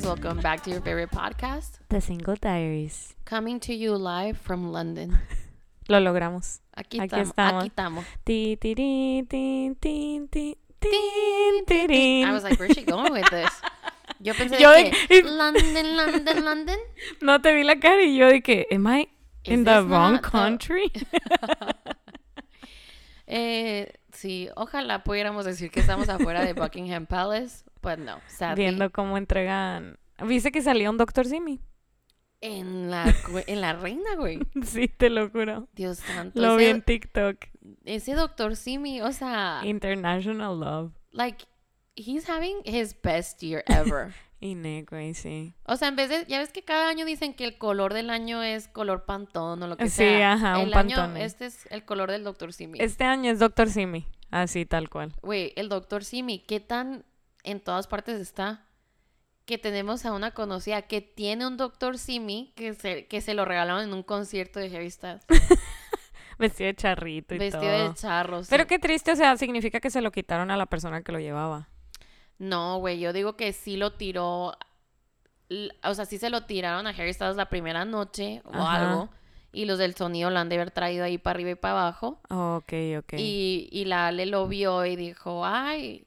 guys. Welcome back to your favorite podcast. The Single Diaries. Coming to you live from London. Lo logramos. Aquí, Aquí estamos. estamos. Aquí estamos. Ti, ti, ti, ti, ti, ti, tin, tirín. I was like, where's she going with this? Yo pensé Yo de que London, London, London. No te vi la cara y yo de que, am I Is in the wrong not the- country? Eh, sí, ojalá pudiéramos decir que estamos afuera de Buckingham Palace, but no, sadly. Viendo cómo entregan. ¿Viste que salía un Doctor Simi? En la, en la reina, güey. Sí, te lo juro. Dios santo. Lo vi en TikTok. ese doctor Simi, o sea, International Love. like, he's having his best year ever. Y negro, y sí. O sea, en vez de, ya ves que cada año dicen que el color del año es color pantón o lo que Sí, sea. ajá, un el año, Pantone. este es el color del doctor Simi. Este año es Doctor Simi. Así, tal cual. Güey, el doctor Simi, ¿qué tan en todas partes está? Que tenemos a una conocida que tiene un doctor Simi que se, que se lo regalaron en un concierto de Harry Styles. Vestido de charrito y Vestido todo. de charro. sí. Pero qué triste, o sea, significa que se lo quitaron a la persona que lo llevaba. No, güey, yo digo que sí lo tiró. O sea, sí se lo tiraron a Harry Styles la primera noche o Ajá. algo. Y los del sonido lo han de haber traído ahí para arriba y para abajo. Ok, ok. Y, y la Ale lo vio y dijo, ay,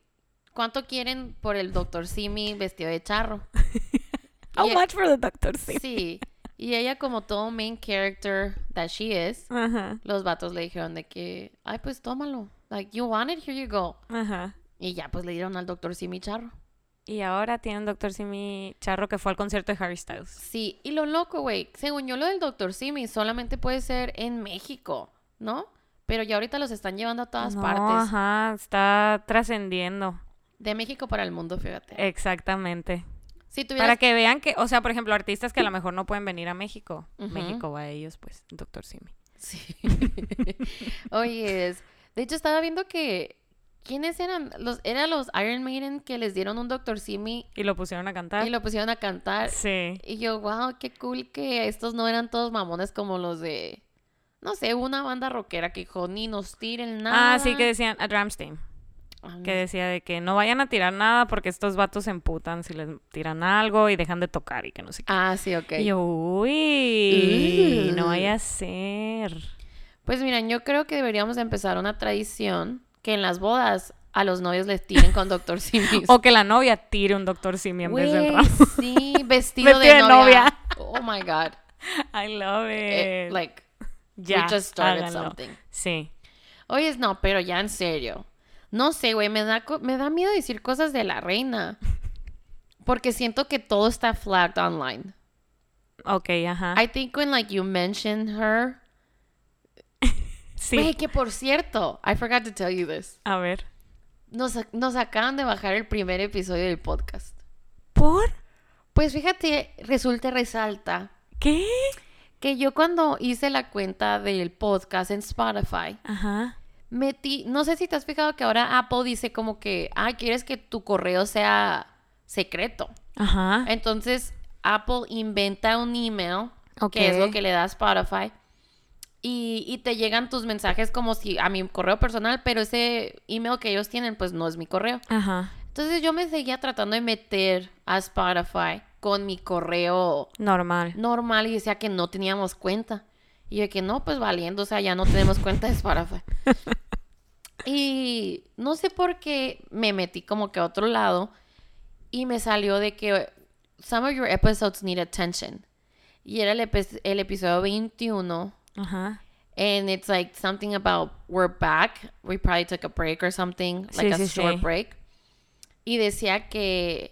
¿cuánto quieren por el Dr. Simi vestido de charro? How y- e much for the Doctor Simi? Sí. Y ella como todo main character that she is, Ajá, los vatos le dijeron de que, ay, pues tómalo. Like, you want it, here you go. ajá. Y ya, pues le dieron al Dr. Simi charro. Y ahora tiene un Doctor Simi charro que fue al concierto de Harry Styles. Sí, y lo loco, güey, según yo lo del Dr. Simi solamente puede ser en México, ¿no? Pero ya ahorita los están llevando a todas No, partes. Ajá, está trascendiendo. De México para el mundo, fíjate. Exactamente. si tuvieras... Para que vean que, o sea, por ejemplo, artistas que a lo mejor no pueden venir a México. México va a ellos, pues, Doctor Simi. Sí. Oye, es- de hecho estaba viendo que... ¿Quiénes eran? Los, eran los Iron Maiden que les dieron un Dr. Simi Y lo pusieron a cantar. y lo pusieron a cantar. Sí. Y yo, wow, qué cool que estos no eran todos mamones como los de... No sé, una banda rockera que dijo, ni nos tiren nada. Ah, sí, que decían a Dramstein. Ah, Que decía de que no vayan a tirar nada porque estos vatos se emputan si les tiran algo y dejan de tocar y que no sé qué. Ah, sí, ok. Y yo, uy, no vaya a ser. Pues miren, yo creo que deberíamos empezar una tradición que en las bodas a los novios les tiren con Dr. Simi. O que la novia tire un Doctor Simi en vez del ramo. sí, vestido, Vestido de, de novia. novia. Oh my God. I love Eh, it. like, ya, we just started háganlo. something. Sí. Oye, no, pero ya en serio. No sé, güey, me da, me da miedo decir cosas de la reina. Porque siento que todo está flagged online. Ok, ajá. I think when like you mention her. sí. Güey, que por cierto, I forgot to tell you this. A ver. Nos, nos acaban de bajar el primer episodio del podcast. ¿Por? Pues fíjate, resulta resalta ¿Qué? que yo cuando hice la cuenta del podcast en Spotify, Ajá. Metí, no sé si te has fijado que ahora Apple dice como que, ah, quieres que tu correo sea secreto. Ajá. Entonces Apple inventa un email, que es lo que le da a Spotify, y, y te llegan tus mensajes como si a mi correo personal, pero ese email que ellos tienen pues no es mi correo. Ajá. Entonces yo me seguía tratando de meter a Spotify con mi correo Normal. normal y decía que no teníamos cuenta. Y yo que no, pues valiendo, o sea, ya no tenemos cuenta de Spotify. y no sé por qué me metí como que a otro lado y me salió de que some of your episodes need attention. Y era el, epi- el episodio 21 Ajá. and it's like something about we're back. We probably took a break or something, like Sí, a short sí. break. Y decía que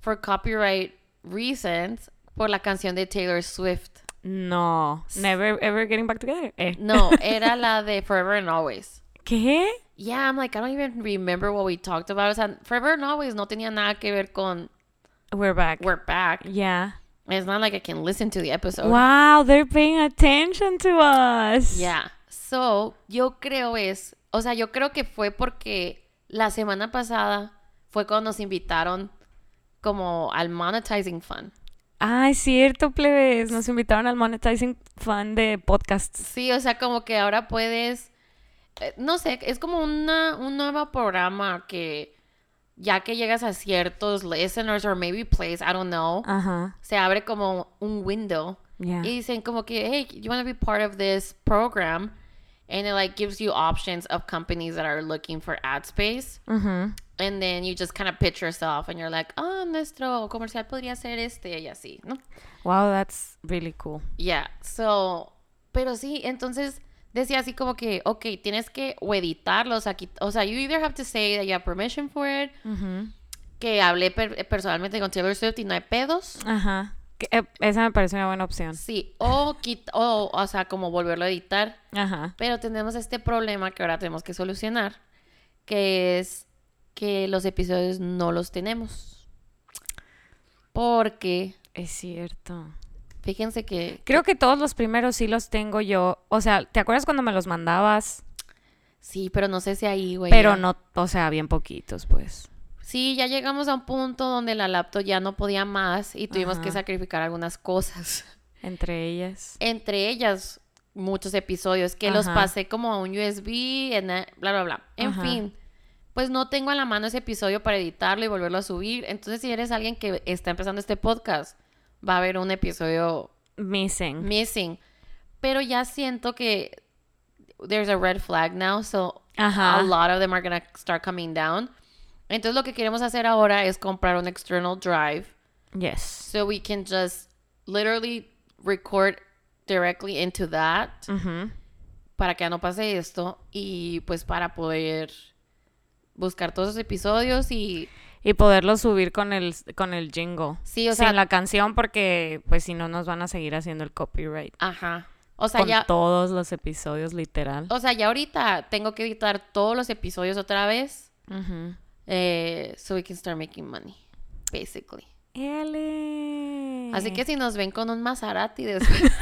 for copyright reasons, por la canción de Taylor Swift. No. Never ever getting back together. Eh. No, era la de Forever and Always. ¿Qué? Yeah, I'm like, I don't even remember what we talked about. O sea, Forever and Always no tenía nada que ver con We're back. We're Back. Yeah. It's not like I can listen to the episode. Wow, they're paying attention to us. Yeah. So, yo creo es, o sea, yo creo que fue porque la semana pasada fue cuando nos invitaron como al Monetizing Fund. Ah, es cierto, plebes. Nos invitaron al Monetizing Fund de podcasts. Sí, o sea, como que ahora puedes, eh, no sé, es como una, un nuevo programa que ya que llegas a ciertos listeners or maybe plays, I don't know, Ajá. se abre como un window Yeah. y dicen como que, hey, you want to be part of this program? And it like gives you options of companies that are looking for ad space. Ujú. And then you just kind of pitch yourself and you're like, oh, nuestro comercial podría ser este y así, ¿no? Wow, that's really cool. Yeah, so, pero sí, entonces decía así como que, ok, tienes que o editarlos aquí, o sea, you either have to say that you have permission for it, Ujú. que hablé per- personalmente con Taylor Swift y no hay pedos, Ajá. Eh, esa me parece una buena opción. sí, o, quit- o, o sea, como volverlo a editar, Ajá. pero tenemos este problema que ahora tenemos que solucionar, que es que los episodios no los tenemos, porque, Es cierto. fíjense que, Creo que todos los primeros sí los tengo yo. O sea, ¿te acuerdas cuando me los mandabas? sí, pero no sé si ahí, güey. Pero no, o sea, bien poquitos, pues. Sí, ya llegamos a un punto donde la laptop ya no podía más y tuvimos que sacrificar algunas cosas. Entre ellas. Entre ellas, muchos episodios que los pasé como a un USB, en bla, bla, bla. En Ajá. fin, pues no tengo a la mano ese episodio para editarlo y volverlo a subir. Entonces, si eres alguien que está empezando este podcast, va a haber un episodio Missing. missing. Pero ya siento que there's a red flag now, so a lot of them are gonna start coming down. Entonces lo que queremos hacer ahora es comprar un external drive Yes. so we can just literally record directly into that Ujú. para que ya no pase esto y pues para poder buscar todos los episodios y Y poderlo subir con el, con el jingle. Sí, o Sin sea- la canción porque pues si no nos van a seguir haciendo el copyright. ajá. O sea, con ya todos los episodios, literal. o sea, ya ahorita tengo que editar todos los episodios otra vez Ujú. Eh, so we can start making money basically. Ele. Así que si nos ven con un Maserati después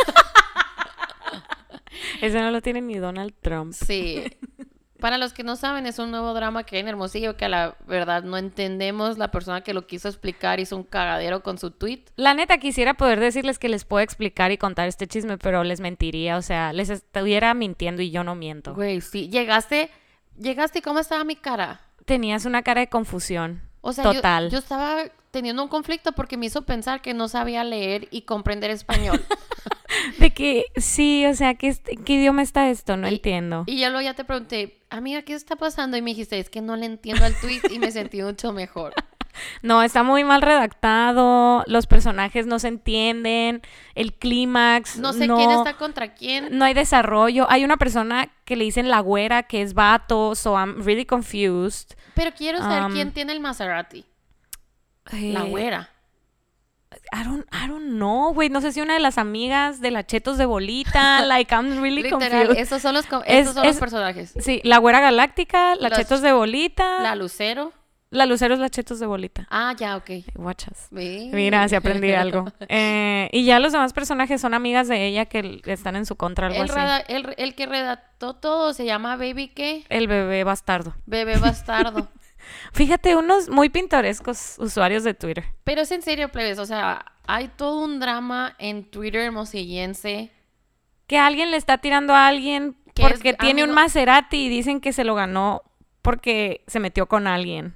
Ese no lo tiene ni Donald Trump. Sí. Para los que no saben, es un nuevo drama que hay en Hermosillo que a la verdad no entendemos. La persona que lo quiso explicar hizo un cagadero con su tweet. La neta, quisiera poder decirles que les puedo explicar y contar este chisme, pero les mentiría. O sea, les estuviera mintiendo y yo no miento. Güey, sí. Llegaste, llegaste y cómo estaba mi cara. Tenías una cara de confusión. O sea, Total. Yo, estaba teniendo un conflicto porque me hizo pensar que no sabía leer y comprender español. De que, sí, o sea, ¿qué, qué idioma está esto? No Y- entiendo. y yo luego ya te pregunté, amiga, ¿qué está pasando? Y me dijiste, es que no le entiendo al tweet y me sentí mucho mejor. No, está muy mal redactado. Los personajes no se entienden. El clímax. No sé quién está contra quién. No hay desarrollo. Hay una persona que le dicen la güera que es vato, so I'm really confused. Pero quiero saber Um, quién tiene el Maserati. La Eh, güera. I don't, I don't know, güey. No sé si una de las amigas de la Chetos de Bolita. like, I'm really Literal, confused. esos son los, Es- personajes. Sí, la güera galáctica, la Los- Chetos de Bolita. La La, Lucero. Es la Chetos de Bolita. Ah, ya, ok. Guachas. Mira, si aprendí algo. Eh, y ya los demás personajes son amigas de ella que están en su contra, algo El, así. el, el que redactó todo se llama Baby qué? El bebé bastardo. Bebé bastardo. Fíjate, unos muy pintorescos usuarios de Twitter. Pero es en serio, plebes. O sea, hay todo un drama en Twitter hermosillense. Que alguien le está tirando a alguien Que porque es tiene un Maserati y dicen que se lo ganó porque se metió con alguien.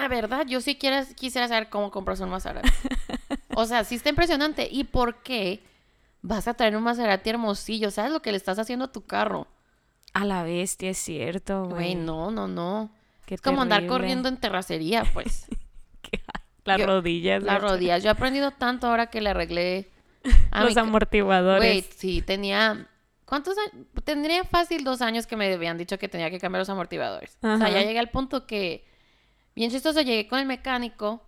La verdad, yo sí quiera- quisiera saber cómo compras un Maserati. o sea, sí está impresionante. ¿Y por qué vas a traer un Maserati hermosillo? ¿Sabes lo que le estás haciendo a tu carro? A la bestia, es cierto, Güey, güey. no, no, no. Qué Es como andar corriendo en terracería, pues. Las rodillas. Las rodillas. Yo he aprendido tanto ahora que le arreglé a Los mi amortiguadores. Güey, sí, tenía... ¿Cuántos años? Tendría fácil dos años que me habían dicho que tenía que cambiar los amortiguadores. O sea, ya llegué al punto que... Bien chistoso, llegué con el mecánico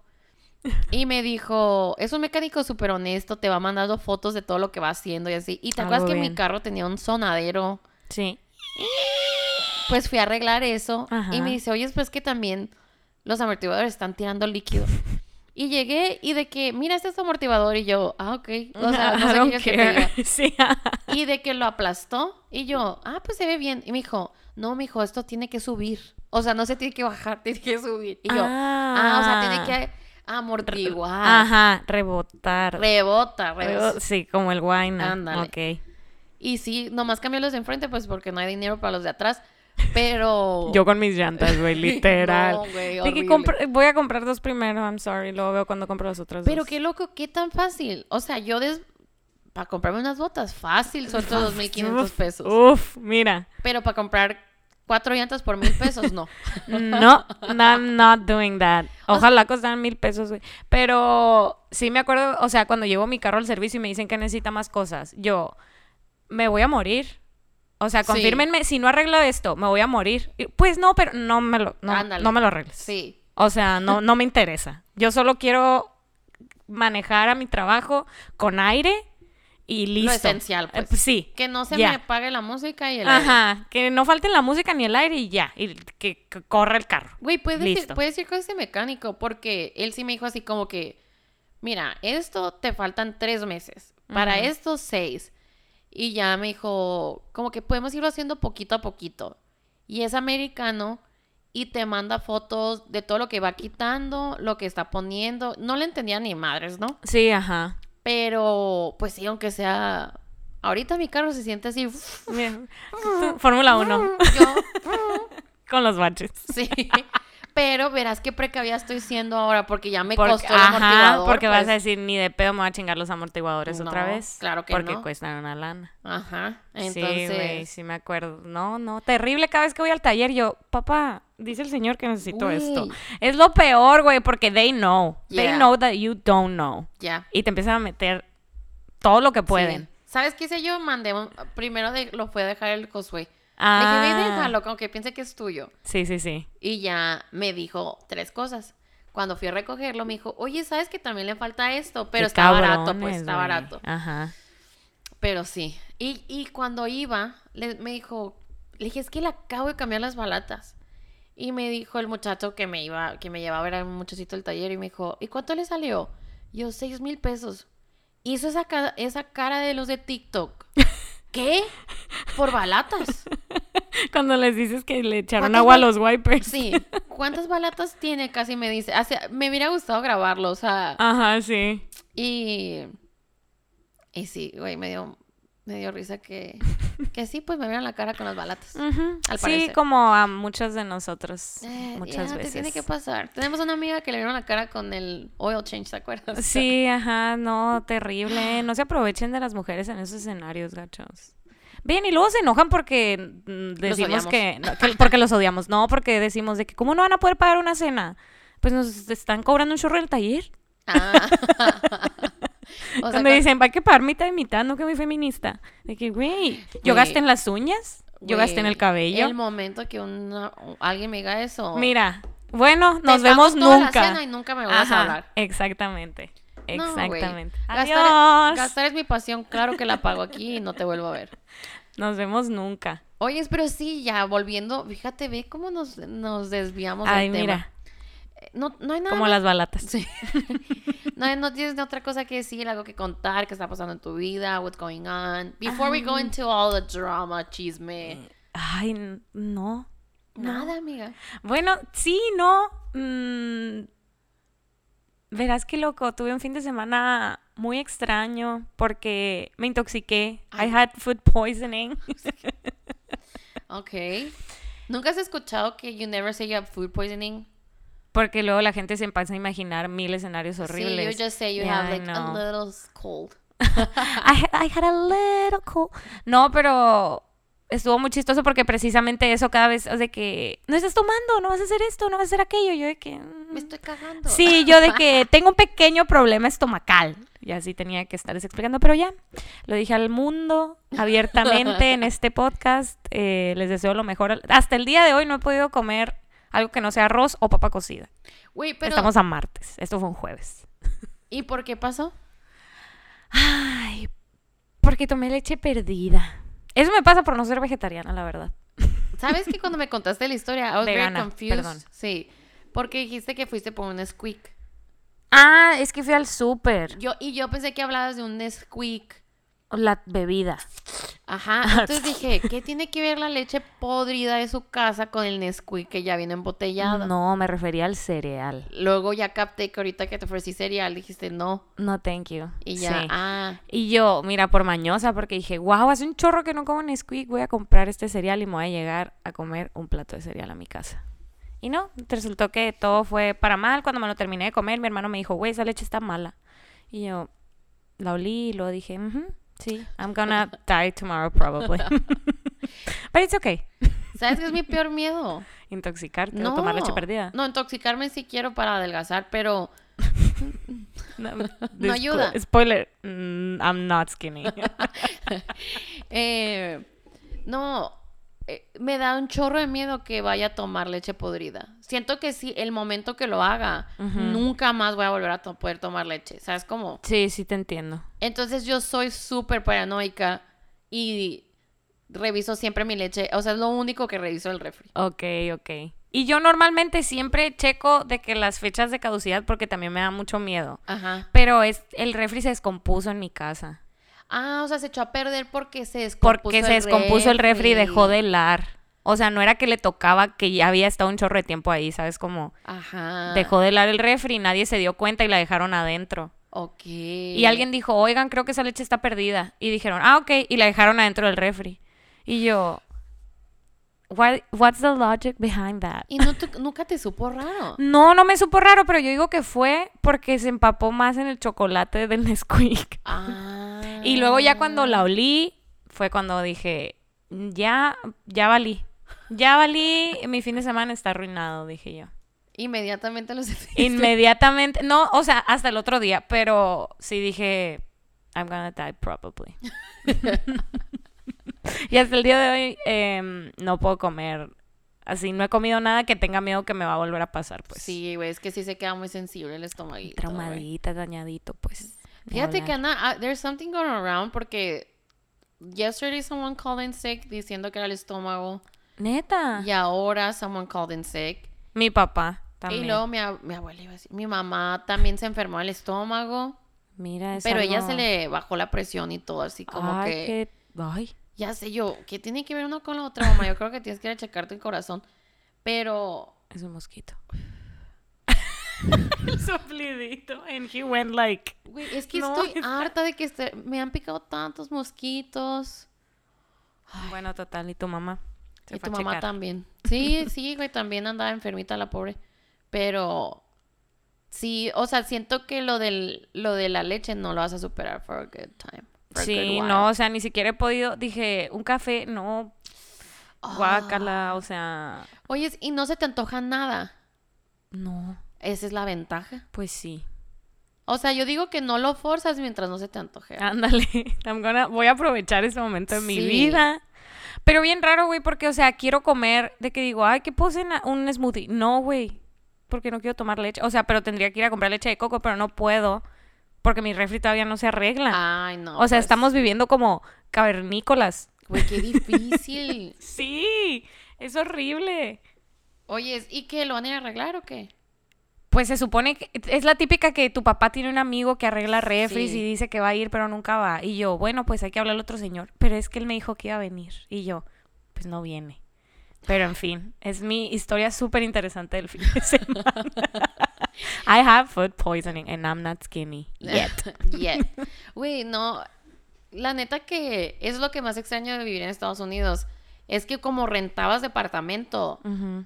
y me dijo... Es un mecánico súper honesto, te va mandando fotos de todo lo que va haciendo y así. Y te acuerdas que mi carro tenía un sonadero... Sí. Pues fui a arreglar eso y me dice, oye, pues que también los amortiguadores están tirando líquido. Y llegué y de que, mira, este es tu amortiguador. Y yo, ah, ok. O sea, no sé qué que care. Sí. Y de que lo aplastó. Y yo, ah, pues se ve bien. Y me dijo, no, mijo, esto tiene que subir. O sea, no se tiene que bajar, tiene que subir. Y yo, ah, o sea, tiene que amortiguar. Ajá, rebotar. Rebota, rebota. Rebo- Sí, como el guayna. Ándale. Ok. Y sí, nomás cambié los de enfrente, pues porque no hay dinero para los de atrás. Pero... Yo con mis llantas, güey, literal. No, güey, compr- voy a comprar dos primero, I'm sorry. Luego veo cuando compro las otras Pero dos. qué loco, qué tan fácil. O sea, yo des... para comprarme unas botas, fácil, suelto 2.500 Uf, pesos. Uf, mira. Pero para comprar cuatro llantas por mil pesos, no. No, no, I'm not doing that. Ojalá costaran mil pesos, güey. Pero sí me acuerdo, o sea, cuando llevo mi carro al servicio y me dicen que necesita más cosas, yo me voy a morir. O sea, Sí. confírmenme, si no arreglo esto, me voy a morir. Pues no, pero no me lo, no, me lo arregles. Sí. O sea, no, no me interesa. Yo solo quiero manejar a mi trabajo con aire y listo. Lo esencial, Eh, pues. sí. Que no se Ya. me apague la música y el aire. Ajá, que no falte la música ni el aire y ya, y que, que corra el carro. Güey, puedes decir, puedes ir con ese mecánico porque él sí me dijo así como que, mira, esto te faltan tres meses, para Ujú. esto seis. Y ya me dijo, como que podemos irlo haciendo poquito a poquito. Y es americano y te manda fotos de todo lo que va quitando, lo que está poniendo. No le entendía ni madres, ¿no? Sí, ajá. Pero, pues sí, aunque sea... Ahorita mi carro se siente así. Fórmula 1 Yo, con los baches. Sí. Pero verás qué precavida estoy siendo ahora porque ya me Porque, costó el ajá, amortiguador. porque vas a pues. decir, ni de pedo me voy a chingar los amortiguadores otra vez. claro que Porque no. cuestan una lana. Ajá. Sí, Entonces. güey, sí me acuerdo. No, no, terrible cada vez que voy al taller. Yo, papá, dice el señor que necesito esto. Es lo peor, güey, porque they know. They know that you don't know. ya. Y te empiezan a meter todo lo que pueden. Sí. ¿Sabes qué hice yo? Mandé primero de, lo fue a dejar el Cosway. Ah, Le dije, ve, déjalo, como que piense que es tuyo. Sí, sí, sí. Y ya me dijo tres cosas. Cuando fui a recogerlo, me dijo, oye, ¿sabes que también le falta esto? Pero Qué está barato, pues, está güey. barato. Ajá. Pero sí. Y, y cuando iba, le- me dijo, le dije, es que le acabo de cambiar las balatas. Y me dijo el muchacho que me iba, que me llevaba, era un muchachito del taller, y me dijo, ¿y cuánto le salió? Yo, seis mil pesos. Hizo esa, esa cara de los de TikTok. ¿Qué? ¿Por balatas? Cuando les dices que le echaron ¿Cuántas agua a los wipers. Sí. ¿Cuántas balatas tiene? Casi me dice. O sea, me hubiera gustado grabarlo, o sea. Ajá, sí. Y. Y sí, güey, me dio, me dio risa que. Que sí, pues me vieron la cara con las balatas. Al sí, parecer. como a muchos de nosotros. Eh, muchas veces. Te tiene que pasar. Tenemos una amiga que le vieron la cara con el oil change, ¿te acuerdas? Sí, ajá, no, terrible. No se aprovechen de las mujeres en esos escenarios, gachos. Bien, y luego se enojan porque decimos que, no, que- porque los odiamos, no, porque decimos de que cómo no van a poder pagar una cena. Pues nos están cobrando un chorro del taller. Ah. o sea, Cuando dicen, hay que pagar mitad y mitad, no que muy feminista. De que, güey, yo gasté en las uñas, yo gasté en el cabello. El momento que una, alguien me diga eso. Mira, bueno, nos vemos toda la nunca. cena y nunca me vas a Ajá, hablar. Exactamente. Exactamente. Gastar, Adiós. gastar es mi pasión, claro que la pago aquí y no te vuelvo a ver. Nos vemos nunca. Oye, pero sí, ya volviendo, fíjate, ve cómo nos, nos desviamos Ay, del mira, No, no hay nada como las balatas. Sí. no, no tienes otra cosa que decir, algo que contar, qué está pasando en tu vida, what's going on. Before we go into all the drama, chisme. Ay, no. Nada, amiga. Bueno, sí, no. mm, verás qué loco. Tuve un fin de semana muy extraño porque me intoxiqué. I had food poisoning. Ok. ¿Nunca has escuchado que you never say you have food poisoning? Porque luego la gente se empieza a imaginar mil escenarios Sí, horribles. you just say you Yeah, have like a little cold. I, I had a little cold. No, pero estuvo muy chistoso porque precisamente eso cada vez, o de que no estás tomando, no vas a hacer esto, no vas a hacer aquello. Yo de que. mm, Me estoy cagando. Sí, yo de que tengo un pequeño problema estomacal. Y así tenía que estarles explicando, pero ya, lo dije al mundo abiertamente en este podcast. eh, les deseo lo mejor. Hasta el día de hoy no he podido comer algo que no sea arroz o papa cocida. Pero... Estamos a martes. Esto fue un jueves. ¿Y por qué pasó? Ay, porque tomé leche perdida. Eso me pasa por no ser vegetariana, la verdad. ¿Sabes que cuando me contaste la historia, I was Vegana, very confused? perdón. Sí. Porque dijiste que fuiste por un squeak. Ah, es que fui al súper. Yo, y yo pensé que hablabas de un Nesquik. La bebida. Ajá, entonces dije, ¿qué tiene que ver la leche podrida de su casa con el Nesquik que ya viene embotellado? No, me refería al cereal. Luego ya capté que ahorita que te ofrecí cereal dijiste no. No, thank you. Y ya, Sí. ah, Y yo, mira, por mañosa, porque dije, wow, hace un chorro que no como Nesquik, voy a comprar este cereal y me voy a llegar a comer un plato de cereal a mi casa. Y no, resultó que todo fue para mal. Cuando me lo terminé de comer, mi hermano me dijo, güey, esa leche está mala. Y yo la olí y luego dije, "Ujú, sí, I'm gonna die tomorrow probably. But it's okay. ¿sabes qué es mi peor miedo? Intoxicarte No, o tomar leche perdida. No, intoxicarme sí quiero para adelgazar, pero No, No ayuda. Spoiler, mm, I'm not skinny. eh, no, me da un chorro de miedo que vaya a tomar leche podrida. Siento que si el momento que lo haga, nunca más voy a volver a to- poder tomar leche. ¿Sabes cómo? sí, sí te entiendo. Entonces yo soy súper paranoica y reviso siempre mi leche. O sea, es lo único que reviso el refri. Ok, ok. Y yo normalmente siempre checo de que las fechas de caducidad porque también me da mucho miedo. Ajá. Pero es el refri se descompuso en mi casa. Ah, o sea, se echó a perder porque se descompuso Porque se descompuso el refri y dejó de helar. O sea, no era que le tocaba que ya había estado un chorro de tiempo ahí, ¿sabes? Como Ajá. dejó de helar el refri, nadie se dio cuenta y la dejaron adentro. Ok. Y alguien dijo, oigan, creo que esa leche está perdida. Y dijeron, ah, ok. Y la dejaron adentro del refri. Y yo, "What- what's the logic behind that? Y no te- nunca te supo raro. No, no me supo raro, pero yo digo que fue porque se empapó más en el chocolate del Nesquik. Ah. Y luego ya cuando la olí, fue cuando dije, ya, ya valí. Ya valí, mi fin de semana está arruinado, dije yo. Inmediatamente lo sentiste. Inmediatamente, no, o sea, hasta el otro día, pero sí dije, I'm gonna die probably. y hasta el día de hoy em, no puedo comer. Así, no he comido nada que tenga miedo que me va a volver a pasar, pues. Sí, güey, es que sí se queda muy sensible el estomaguito. Traumadita, dañadito, pues. Fíjate que. Ana, ah, there's something going around porque yesterday someone called in sick diciendo que era el estómago Neta. y ahora someone called in sick. Mi papá también. Y luego mi, ab- mi abuela iba a decir, mi mamá también se enfermó del estómago, Mira, es pero ella se le bajó la presión y todo así como Ay, que qué- Ay. Ya sé yo, ¿qué tiene que ver uno con la otra, mamá? Yo creo que tienes que ir a checarte el corazón. Pero Es un mosquito. Soplidito. And he went like... Güey, es que No, estoy está- harta de que este- me han picado tantos mosquitos. Bueno, total. ¿Y tu mamá? Se y tu mamá checar. también. Sí, sí, güey, también andaba enfermita la pobre. Pero sí, o sea, siento que lo del lo de la leche no lo vas a superar for a good time. Sí, no, o sea, ni siquiera he podido... Dije, un café, no... Ah. Guácala, o sea... Oye, y no se te antoja nada. No, Esa es la ventaja. pues sí. O sea, yo digo que no lo forzas mientras no se te antoje. Ándale. I'm gonna- voy a aprovechar ese momento de mi Sí. vida. Pero bien raro, güey, porque, o sea, quiero comer de que digo, ay, ¿qué puedo cenar? Un smoothie. No, güey, porque no quiero tomar leche. O sea, pero tendría que ir a comprar leche de coco, pero no puedo porque mi refri todavía no se arregla. Ay, no. o sea, pues, estamos viviendo como cavernícolas. Güey, qué difícil. Sí, es horrible. Oye, ¿y qué? ¿Lo van a ir a arreglar o qué? Pues se supone que es la típica que tu papá tiene un amigo que arregla refris Sí. y dice que va a ir, pero nunca va. Y yo, bueno, pues hay que hablar al otro señor. Pero es que él me dijo que iba a venir. Y yo, pues no viene. Pero en fin, es mi historia súper interesante del fin de semana. I have food poisoning and I'm not skinny yet. Yet. Güey, no. La neta que es lo que más extraño de vivir en Estados Unidos. Es que como rentabas departamento,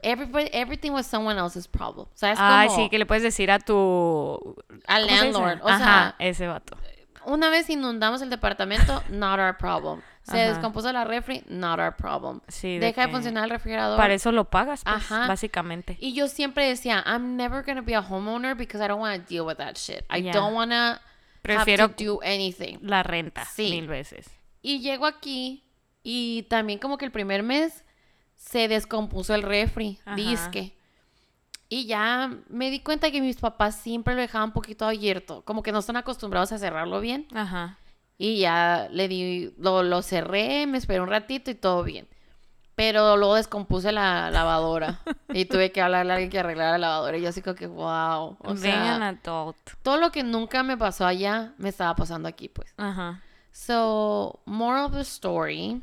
everybody- everything was someone else's problem. ¿Sabes? Como sí, que le puedes decir a tu... al ¿cómo se landlord. O Ajá, sea, ese vato. una vez inundamos el departamento, not our problem. Se Ajá. descompuso la refri, not our problem. Sí, de Deja de que funcionar el refrigerador. Para eso lo pagas, pues, Ajá. básicamente. Y yo siempre decía, I'm never going to be a homeowner because I don't want to deal with that shit. I Yeah. don't want to Prefiero have to do anything. la renta Sí. mil veces. Y llego aquí y también como que el primer mes se descompuso el refri, Ajá. disque. Y ya me di cuenta que mis papás siempre lo dejaban un poquito abierto, como que no están acostumbrados a cerrarlo bien. Ajá. Y ya le di, lo, lo cerré, me esperé un ratito y todo bien. Pero luego descompuse la lavadora y tuve que hablarle a alguien que arreglara la lavadora. Y yo así como que, wow. O sea, adult. todo lo que nunca me pasó allá me estaba pasando aquí, pues. Ajá. So, moral of the story.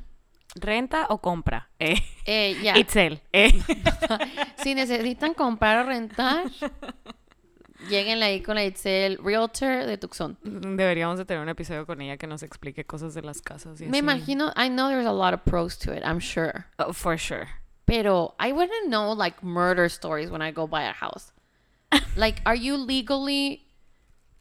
¿Renta o compra? Eh. Eh, ya. Itzel. Eh. si necesitan comprar o rentar, lleguen ahí con la Itzel Realtor de Tucson. Deberíamos de tener un episodio con ella que nos explique cosas de las casas. y Me así. imagino, I know there's a lot of pros to it, I'm sure. Oh, for sure. Pero I wouldn't know like murder stories when I go buy a house. like, are you legally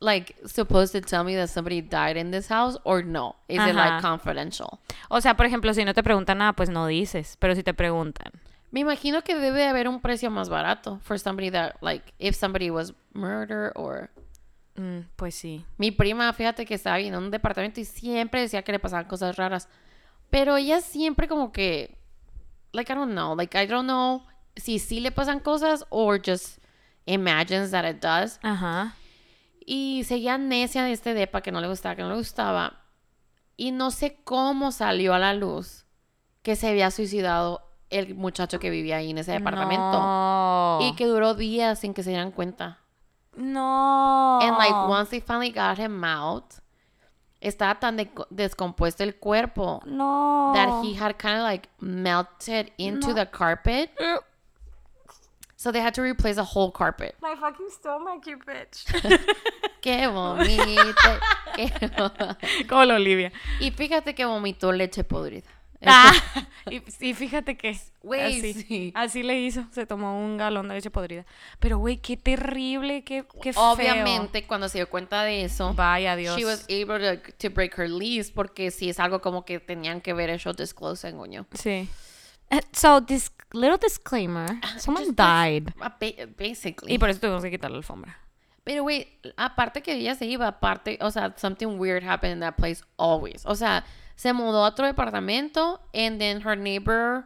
like supposed to tell me that somebody died in this house or no? Is it like confidential? O sea, por ejemplo, si no te preguntan nada, pues no dices. Pero si te preguntan. Me imagino que debe haber un precio más barato for somebody that like if somebody was murdered or mm, pues sí. Mi prima, fíjate que estaba en un departamento y siempre decía que le pasaban cosas raras. Pero ella siempre como que, like, I don't know, like, I don't know si sí le pasan cosas or just imagines that it does. Ajá. Y seguía necia de este depa que no le gustaba, que no le gustaba. Y no sé cómo salió a la luz que se había suicidado el muchacho que vivía ahí en ese departamento. No. Y que duró días sin que se dieran cuenta. No. And like once they finally got him out, estaba tan de- descompuesto el cuerpo No. that he had kind of like melted into No. the carpet. So they had to replace a whole carpet. My fucking stomach, you bitch. ¡Qué vomite! qué Como la Olivia. y fíjate que vomitó leche podrida. Ah, y, y fíjate que así, sí. así le hizo, se tomó un galón de leche podrida. Pero güey, qué terrible, qué, qué feo. Obviamente, cuando se dio cuenta de eso, Vaya Dios. she was able to, to break her lease porque si es algo como que tenían que ver eso disclose, coño. Sí. Eh, so, this little disclaimer, someone Just- died. Ah, ba- Basically. Y por eso tuvimos que quitar la alfombra. Pero, güey, aparte que ella se iba, aparte, o sea, something weird happened in that place always. O sea, se mudó a otro departamento, and then her neighbor,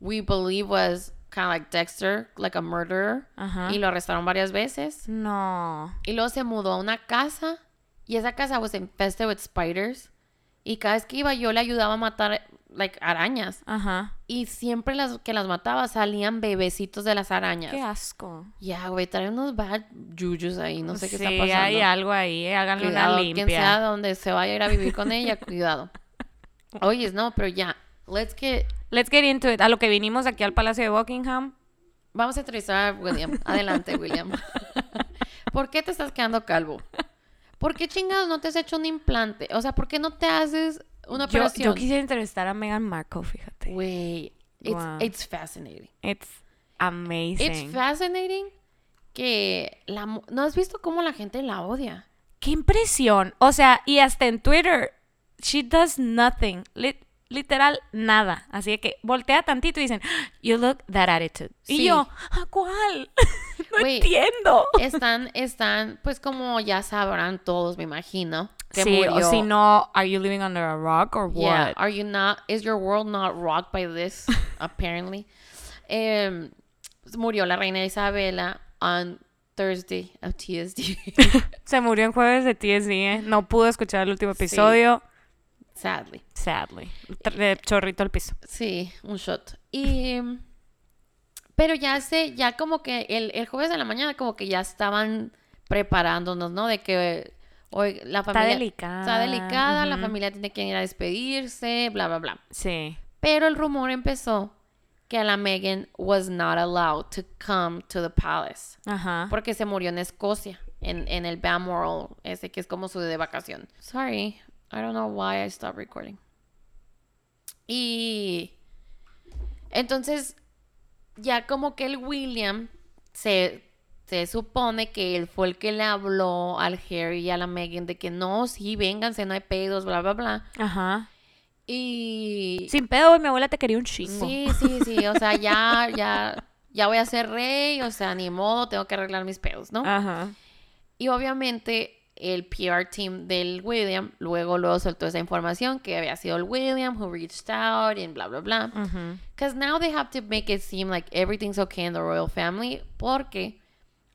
we believe, was kind of like Dexter, like a murderer. Ajá. Y lo arrestaron varias veces. No. Y luego se mudó a una casa, y esa casa was infested with spiders. Y cada vez que iba, yo le ayudaba a matar, like, arañas. Ajá. Y siempre las que las mataba salían bebecitos de las arañas. Qué asco. Ya, güey, traen unos bad jujus ahí, no sé qué sí, está pasando. hay algo ahí, háganle Cuidado, una quien sea limpia. donde se vaya a ir a vivir con ella, cuidado. Oye, no, pero ya, let's get... Let's get into it. A lo que vinimos aquí al Palacio de Buckingham. Vamos a entrevistar a William. Adelante, William. ¿Por qué te estás quedando calvo? ¿Por qué chingados no te has hecho un implante? O sea, ¿por qué no te haces una operación? yo quisiera entrevistar a Meghan Markle, fíjate. Güey, it's, Wow. it's fascinating. It's amazing. It's fascinating que la... ¿No has visto cómo la gente la odia? Qué impresión. O sea, y hasta en Twitter, she does nothing. Lit- literal, nada. Así que voltea tantito y dicen, you look that attitude. Sí. Y yo, ¿a cuál? no entiendo. Están, están, pues como ya sabrán todos, me imagino. que Sí, o murió. si no, are you living under a rock or Yeah, what? are you not? Is your world not rocked by this? apparently, Em, murió la reina Isabela on Thursday of TSD. Se murió en jueves de TSD, ¿eh? No pudo escuchar el último episodio. Sadly, Sadly. De chorrito al piso. sí, un shot. Y pero ya sé, ya como que el, el jueves de la mañana como que ya estaban preparándonos, ¿no? De que hoy la Está familia delicada. está delicada, la Ujú. familia tiene que ir a despedirse, bla bla bla. Sí. Pero el rumor empezó que la Megan was not allowed to come to the palace Ajá. porque se murió en Escocia, en, en el Balmoral, ese que es como su de vacación. Sorry, I don't know why I stopped recording. Y entonces ya como que el William se, se supone que él fue el que le habló al Harry y a la Megan de que no, sí, vénganse, no hay pedos, bla, bla, bla. Ajá. Y Sin pedo, mi abuela te quería un chingo. Sí, sí, sí, o sea, ya, ya, ya voy a ser rey, o sea, ni modo, tengo que arreglar mis pedos, ¿no? Ajá. Y obviamente el PR team del William luego, luego soltó esa información que había sido el William who reached out and bla, bla, bla. Because now they have to make it seem like everything's okay in the royal family porque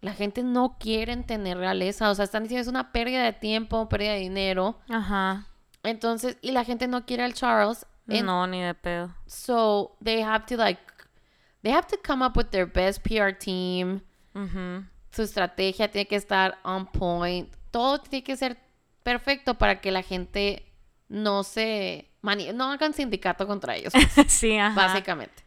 la gente no quiere tener realeza, o sea, están diciendo es una pérdida de tiempo, pérdida de dinero. Ajá. Entonces, y la gente no quiere al Charles. and No, ni de pedo. So they have to like they have to come up with their best PR team. Su estrategia tiene que estar on point. Todo tiene que ser perfecto para que la gente no se, mani- no hagan sindicato contra ellos, sí, ajá. básicamente.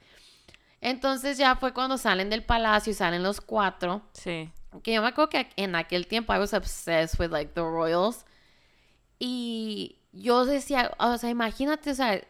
Entonces ya fue cuando salen del palacio y salen los cuatro. Sí. Que yo me acuerdo que en aquel tiempo I was obsessed with like the royals. Y yo decía, o sea, imagínate, o sea,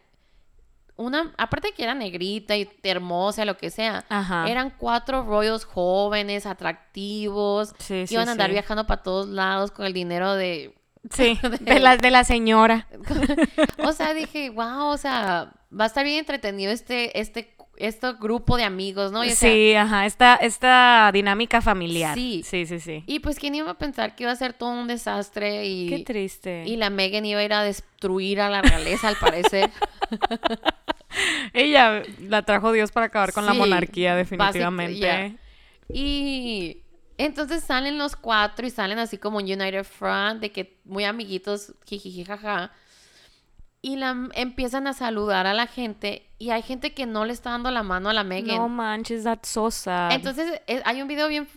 una, aparte de que era negrita y hermosa, lo que sea, Ajá. eran cuatro royals jóvenes, atractivos, Sí, sí, iban a andar sí. viajando para todos lados con el dinero de... Sí, de la, de la señora. O sea, dije, wow, o sea, va a estar bien entretenido este, este, este grupo de amigos, ¿no? Y, o sea, sí, ajá, esta, esta dinámica familiar. Sí. Sí, sí, sí. y pues, ¿quién iba a pensar que iba a ser todo un desastre y... Qué triste. Y la Megan iba a ir a destruir a la realeza, al parecer. Ella la trajo Dios para acabar con la monarquía, definitivamente. Y entonces salen los cuatro y salen así como un United Front, de que muy amiguitos, jijiji, jaja. Y la, empiezan a saludar a la gente y hay gente que no le está dando la mano a la Megan. No manches, that's so sad. Entonces es- hay un video bien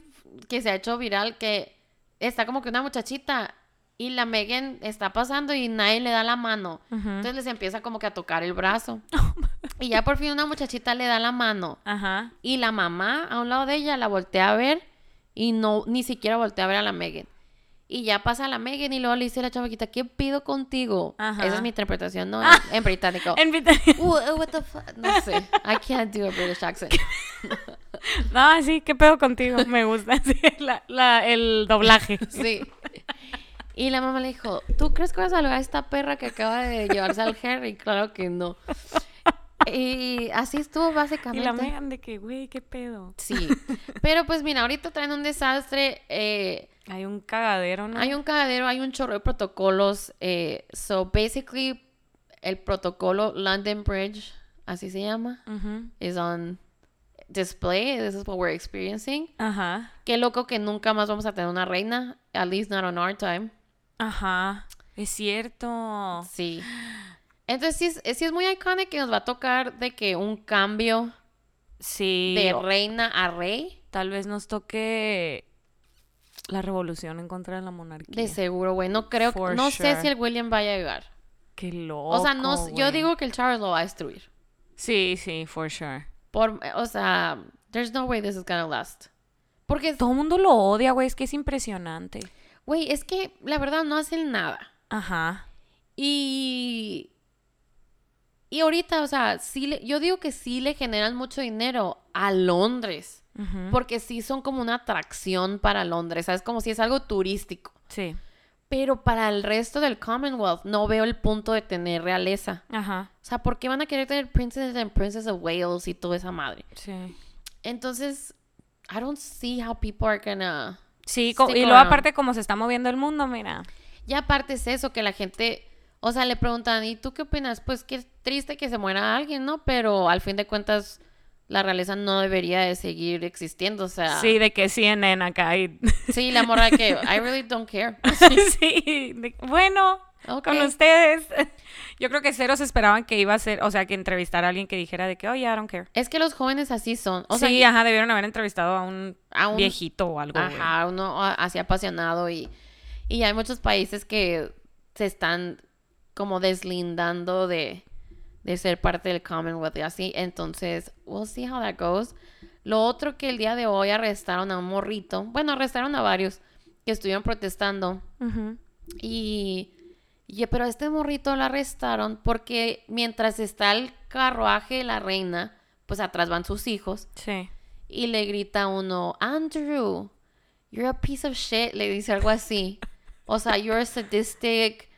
que se ha hecho viral que está como que una muchachita y la Megan está pasando y nadie le da la mano. Entonces les empieza como que a tocar el brazo. y ya por fin una muchachita le da la mano. Ajá. Y la mamá a un lado de ella la voltea a ver y no ni siquiera voltea a ver a la Megan. Y ya pasa la Megan y luego le dice a la chavaquita, ¿qué pido contigo? Ajá. Esa es mi interpretación, ¿no? En, en británico. En vita- Uh, uh, what the fu- No sé. I can't do a British accent. No, sí, qué pedo contigo. Me gusta sí, la- la- el doblaje. Sí. Y la mamá le dijo, ¿tú crees que vas a salvar a esta perra que acaba de llevarse al Harry? Claro que no. Y así estuvo Y básicamente. la Megan de que, güey, qué pedo. Sí. Pero pues mira, ahorita traen un desastre. eh, Hay un cagadero, ¿no? hay un cagadero, hay un chorro de protocolos. eh, so basically, el protocolo London Bridge, así se llama, Ujú. is on display. This is what we're experiencing. Ajá. Qué loco que nunca más vamos a tener una reina. At least not on our time. Ajá. Es cierto. Sí. Entonces sí es, sí es muy icónico que nos va a tocar de que un cambio Sí. de reina a rey. Tal vez nos toque la revolución en contra de la monarquía. De seguro, güey. No creo, For no sé si el William vaya a llegar. Qué loco. O sea, no, yo digo que el Charles lo va a destruir. Sí, sí, for sure. Por, o sea, there's no way this is gonna last. Porque, Todo el mundo lo odia, güey. Es que es impresionante. güey, es que la verdad no hacen nada. Ajá. Y. Y ahorita, o sea, sí le- yo digo que sí le generan mucho dinero a Londres. Porque sí son como una atracción para Londres. ¿Sabes? Como si es algo turístico. Sí. Pero para el resto del Commonwealth no veo el punto de tener realeza. Ajá. O sea, ¿por qué van a querer tener Princess and Princess of Wales y toda esa madre? Sí. Entonces, I don't see how people are gonna... Sí, y luego aparte como se está moviendo el mundo, mira. Y aparte es eso, que la gente... O sea, le preguntan, ¿y tú qué opinas? Pues qué triste que se muera alguien, ¿no? Pero al fin de cuentas, la realeza no debería de seguir existiendo. O sea, Sí, de que CNN acá y... sí la morra que I really don't care. sí, de- bueno, con ustedes. Yo creo que ceros esperaban que iba a ser, o sea, que entrevistara a alguien que dijera de que, oh, yeah, I don't care. Es que los jóvenes así son. O sea, sí, ajá, debieron haber entrevistado a un, a un- viejito o algo, güey. Ajá, uno así apasionado y, y hay muchos países que se están como deslindando de, de ser parte del Commonwealth y así. Entonces, we'll see how that goes. Lo otro que el día de hoy arrestaron a un morrito, bueno, arrestaron a varios que estuvieron protestando y, y- pero a este morrito lo arrestaron porque mientras está el carruaje de la reina, pues atrás van sus hijos Sí. y le grita uno, Andrew, you're a piece of shit, le dice algo así. O sea, you're a sadistic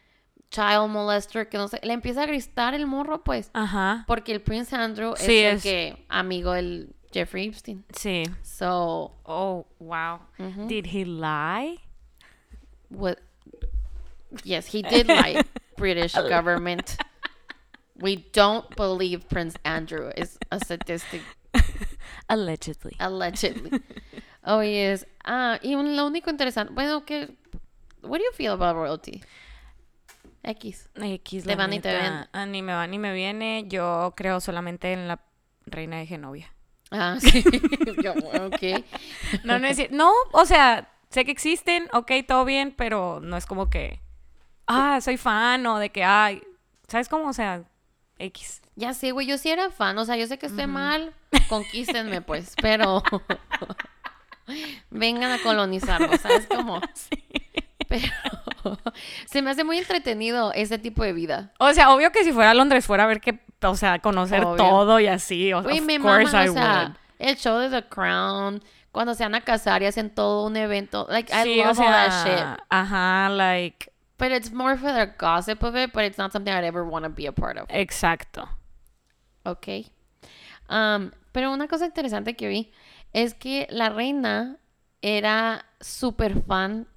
child molester, que no sé. Le empieza a gritar el morro, pues. Ajá. Porque el Prince Andrew es Sí, el es- que, amigo del Jeffrey Epstein. Sí. So, Oh, wow. Did he lie? what- yes, he did lie, British government. We don't believe Prince Andrew is a sadistic Allegedly. Allegedly. oh, yes. Ah, y un- lo único interesante, bueno, que, what do you feel about royalty? X. X, Te van y te ven. ah, ni me va ni me viene. Yo creo solamente en la reina de Genovia. Ah, sí. Yo, ok. No, no, no, o sea, sé que existen, ok, todo bien, pero no es como que, ah, soy fan o de que, ay, ¿Sabes cómo? O sea, X. Ya sé, güey, yo sí era fan. O sea, yo sé que estoy mal. Conquístenme, pues. Pero. Vengan a colonizarnos, ¿sabes cómo? Pero. Se me hace muy entretenido ese tipo de vida. O sea, obvio que si fuera a Londres fuera a ver que, o sea, conocer Obvio. todo y así. O, of me course I o sea, would. el show de The Crown. Cuando se van a casar y hacen todo un evento. Like, I Sí, love o all that shit. Ajá, like, But it's more for the gossip of it, but it's not something I'd ever want to be a part of. exacto. Ok. Um, pero una cosa interesante que vi es que la reina era súper fan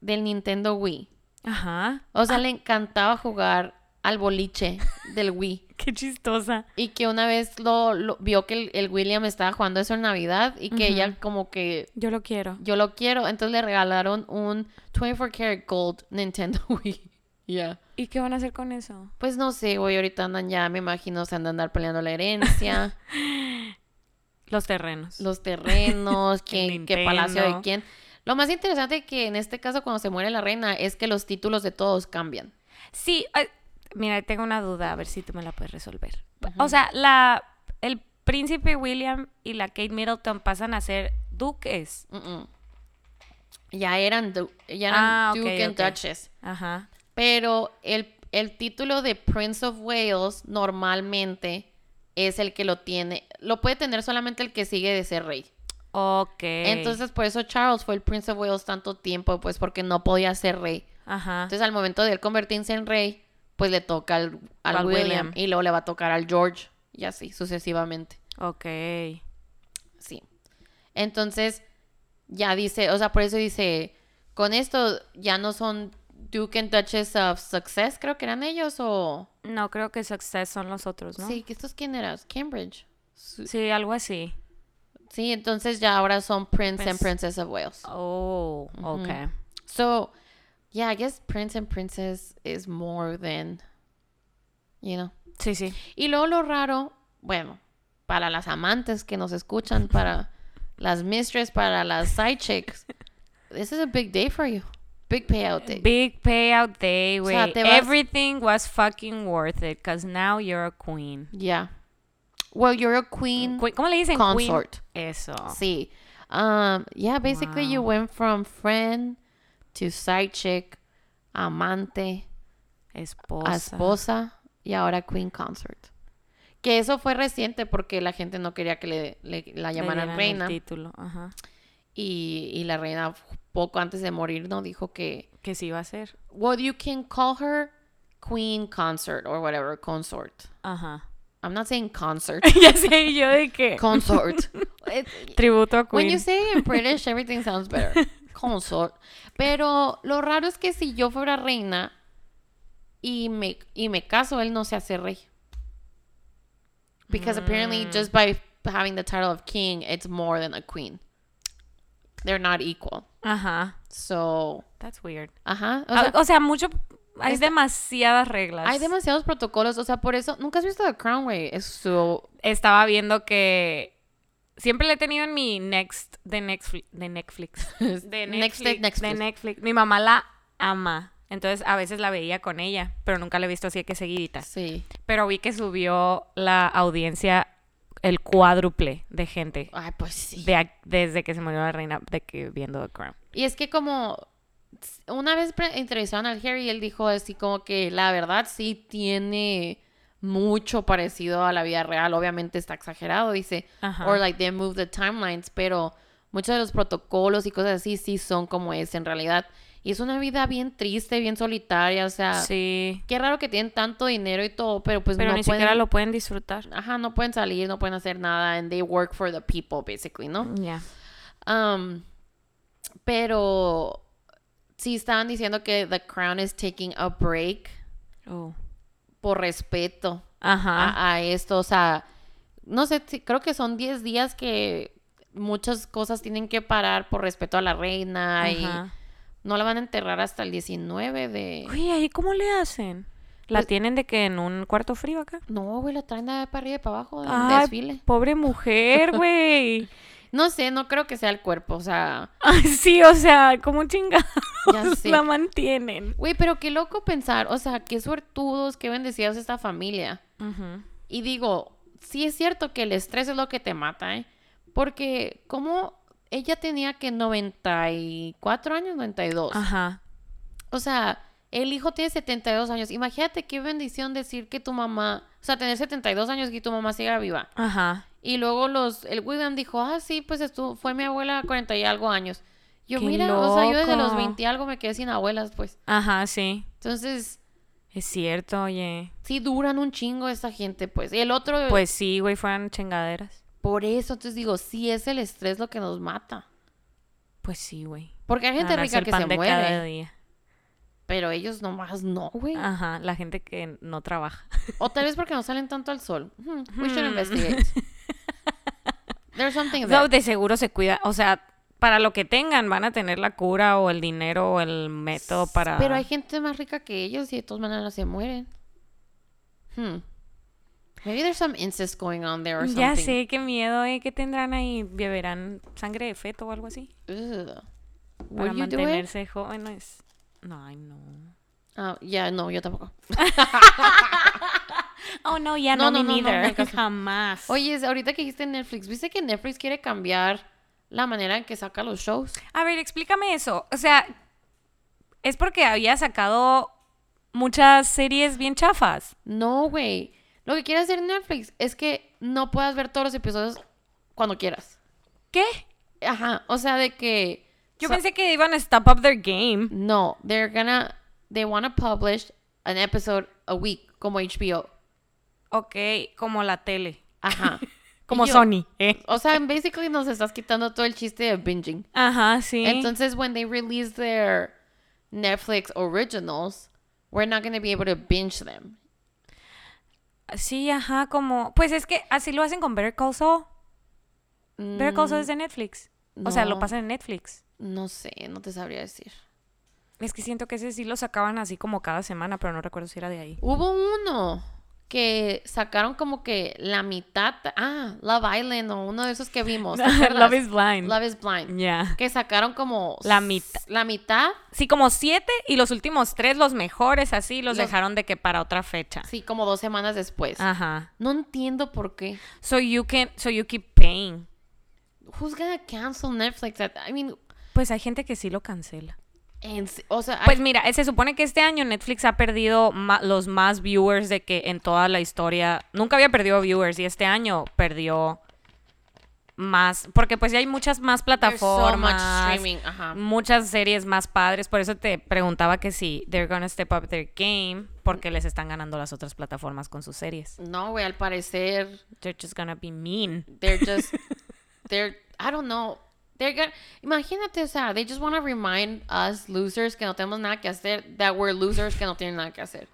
del Nintendo Wii. Ajá. O sea, le encantaba jugar al boliche del Wii. Qué chistosa. Y que una vez lo, lo- vio que el, el William estaba jugando eso en Navidad y que ella como que Yo lo quiero. yo lo quiero. Entonces le regalaron un 24 karat gold Nintendo Wii. Yeah. ¿Y qué van a hacer con eso? Pues no sé, güey, ahorita andan ya, me imagino, se andan andar peleando la herencia. Los terrenos. los terrenos, quién, qué palacio de quién. Lo más interesante que en este caso cuando se muere la reina es que los títulos de todos cambian. Sí, eh, mira, tengo una duda, a ver si tú me la puedes resolver. O sea, la, el príncipe William y la Kate Middleton pasan a ser duques. Ya eran, du- ya eran Ah, Duke and. Duchess. Ajá. Pero el, el título de Prince of Wales normalmente es el que lo tiene. Lo puede tener solamente el que sigue de ser rey. Ok. Entonces, por eso Charles fue el Prince of Wales tanto tiempo, pues porque no podía ser rey. Ajá. Entonces, al momento de él convertirse en rey, pues le toca al, al Al William, William. y luego le va a tocar al George y así sucesivamente. Ok. Sí. Entonces, ya dice, o sea, por eso dice, con esto ya no son Duke and Duchess of Success, creo que eran ellos, o... No, creo que Success son los otros, ¿no? Sí, estos quién eras, Cambridge. Sí, algo así. Sí, entonces ya ahora son Prince and Prince. Princess of Wales. Oh, ok. So, yeah, I guess Prince and Princess is more than, you know. Sí, sí. Y luego lo raro, bueno, para las amantes que nos escuchan, para las mistress, para las side chicks, this is a big day for you. Big payout day. Big payout day, O güey. sea, te vas- Everything was fucking worth it, because now you're a queen. Yeah. Well, you're a queen Queen- ¿Cómo le dicen? consort. Queen. Eso. Sí. Um, yeah, basically you went from friend to side chick, amante, Esposa. esposa y ahora queen consort. Que eso fue reciente porque la gente no quería que le, le- la Le llamaran el reina. título, ajá. Y, y la reina poco antes de morir no dijo que Que sí iba a ser. well you can call her queen consort or whatever consort. Ajá. I'm not saying concert. ya sé yo de qué. consort. It- Tributo a when Queen. you say in British everything sounds better. Consort. Pero lo raro es que si yo fuera reina y me y me caso él no se hace rey. Because apparently Mm. just by having the title of king it's more than a queen. They're not equal. Ajá. So, That's weird. ajá, o Ah, sea, O sea, mucho. Hay demasiadas reglas. hay demasiados protocolos, o sea, por eso nunca has visto The Crown, güey. Estaba viendo que. Siempre le he tenido en mi Next. De Netflix. De Netflix. De Next- Netflix. Netflix. De Netflix. Mi mamá la ama. Entonces a veces la veía con ella. Pero nunca la he visto así que seguidita. sí. Pero vi que subió la audiencia el cuádruple de gente. Ay, pues sí. de desde que se murió la reina. De que viendo The Crown. Y es que como una vez entrevistaron al Harry y él dijo así como que la verdad sí tiene mucho parecido a la vida real. Obviamente está exagerado, dice. Ajá. Or like they move the timelines, pero muchos de los protocolos y cosas así sí son como es en realidad. Y es una vida bien triste, bien solitaria, o sea, Sí. qué raro que tienen tanto dinero y todo, pero pues Pero no ni pueden siquiera lo pueden disfrutar. Ajá, no pueden salir, no pueden hacer nada and they work for the people basically, ¿no? Ya. Um, pero sí estaban diciendo que The Crown is taking a break Oh. por respeto Ajá. a, a esto. O sea, no sé, creo que son 10 días que muchas cosas tienen que parar por respeto a la reina Ajá. y no la van a enterrar hasta el 19 de... Oye, ¿ahí cómo le hacen? ¿La Pues- tienen de que en un cuarto frío acá? No, güey, la traen de para arriba y para abajo de Ay, desfile. pobre mujer, güey. No sé, no creo que sea el cuerpo, o sea... Ay, sí, o sea, como chinga. Ya sé. la mantienen. Güey, pero qué loco pensar, o sea, qué suertudos, qué bendecidos esta familia. Ujú. Y digo, sí es cierto que el estrés es lo que te mata, ¿eh? Porque como ella tenía que 94 años, 92. Ajá. O sea, el hijo tiene 72 años. Imagínate qué bendición decir que tu mamá, o sea, tener 72 años y que tu mamá siga viva. Ajá. Y luego los, el William dijo, ah, sí, pues estuvo, fue mi abuela a 40 y algo años. Yo, ¡Qué mira, o sea, yo desde los loco! 20 y algo me quedé sin abuelas, pues. Ajá, sí. Entonces, Es cierto, oye. sí duran un chingo esta gente, pues. Y el otro, Pues sí, güey, fueran chingaderas. por eso, entonces digo, sí es el estrés lo que nos mata. Pues sí, güey. Porque hay gente rica que se de cada muere, día. Pero ellos nomás no, güey. Ajá, la gente que no trabaja. O tal vez porque no salen tanto al sol. Hmm, we should Hmm. investigate. There's something there. No, de seguro se cuida, o sea, para lo que tengan van a tener la cura o el dinero o el método para... Pero hay gente más rica que ellos y de todas maneras se mueren. Hmm. Maybe there's some incest going on there or something. Ya sé, qué miedo, ¿eh? ¿Qué tendrán ahí? ¿Beberán sangre de feto o algo así? Ugh. Para mantenerse jóvenes. No, ay, no. Ah, ya, no, yo tampoco. Oh, no, ya No, no, no, me no, no, neither. no, caso. Jamás. Oye, ahorita que dijiste Netflix, ¿viste que Netflix quiere cambiar la manera en que saca los shows? A ver, explícame eso. O sea, es porque había sacado muchas series bien chafas. No, güey. Lo que quiere hacer Netflix es que no puedas ver todos los episodios cuando quieras. ¿Qué? Ajá, o sea, de que... Yo pensé que iban a step up their game. No, they're gonna... They wanna publish an episode a week, como HBO. Ok, como la tele. Ajá. Como yo- Sony, ¿eh? O sea, basically nos estás quitando todo el chiste de binging. Ajá, sí. Entonces, when they release their Netflix originals, we're not gonna be able to binge them. sí, ajá, como... Pues es que así lo hacen con Better Call Saul. Better Call Saul es de Netflix. O sea, lo pasan en Netflix. No sé, no te sabría decir. Es que siento que ese sí lo sacaban así como cada semana, pero no recuerdo si era de ahí. Hubo uno que sacaron como que la mitad. Ah, Love Island o uno de esos que vimos. Love is Blind. Love is Blind. Ya. Que sacaron como. La mitad. La mitad. Sí, como siete y los últimos tres, los mejores, así, los, Los- dejaron de que para otra fecha. Sí, como dos semanas después. Ajá. No entiendo por qué. So you can, so you keep paying. Who's gonna cancel Netflix? at- I mean, Pues hay gente que sí lo cancela. en se- o sea, Pues mira, se supone que este año Netflix ha perdido ma- los más viewers de que en toda la historia. Nunca había perdido viewers y este año perdió más. Porque pues ya hay muchas más there's so much plataformas. streaming. Ajá. muchas series más padres. Por eso te preguntaba que si they're gonna step up their game. Porque les están ganando las otras plataformas con sus series. No, güey, al parecer They're just gonna be mean. they're just they're I don't know. They're gonna, imagínate, o sea, they just want to remind us losers que no tenemos nada que hacer that we're losers que no tienen nada que hacer.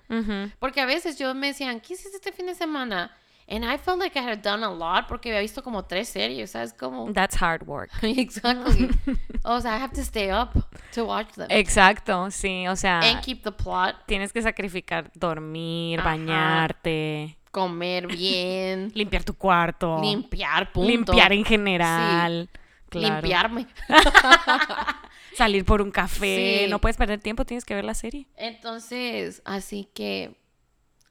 Porque a veces yo me decían, ¿qué hiciste este fin de semana? And I felt like I had done a lot porque había visto como tres series, ¿sabes? Como That's hard work. exactly. o sea, I have to stay up to watch them Exacto, sí. O sea, and keep the plot, tienes que sacrificar dormir, Ajá. bañarte, comer bien, limpiar tu cuarto, limpiar, punto. limpiar en general. Claro. Limpiarme. Salir por un café. Sí. No puedes perder tiempo, tienes que ver la serie. Entonces, así que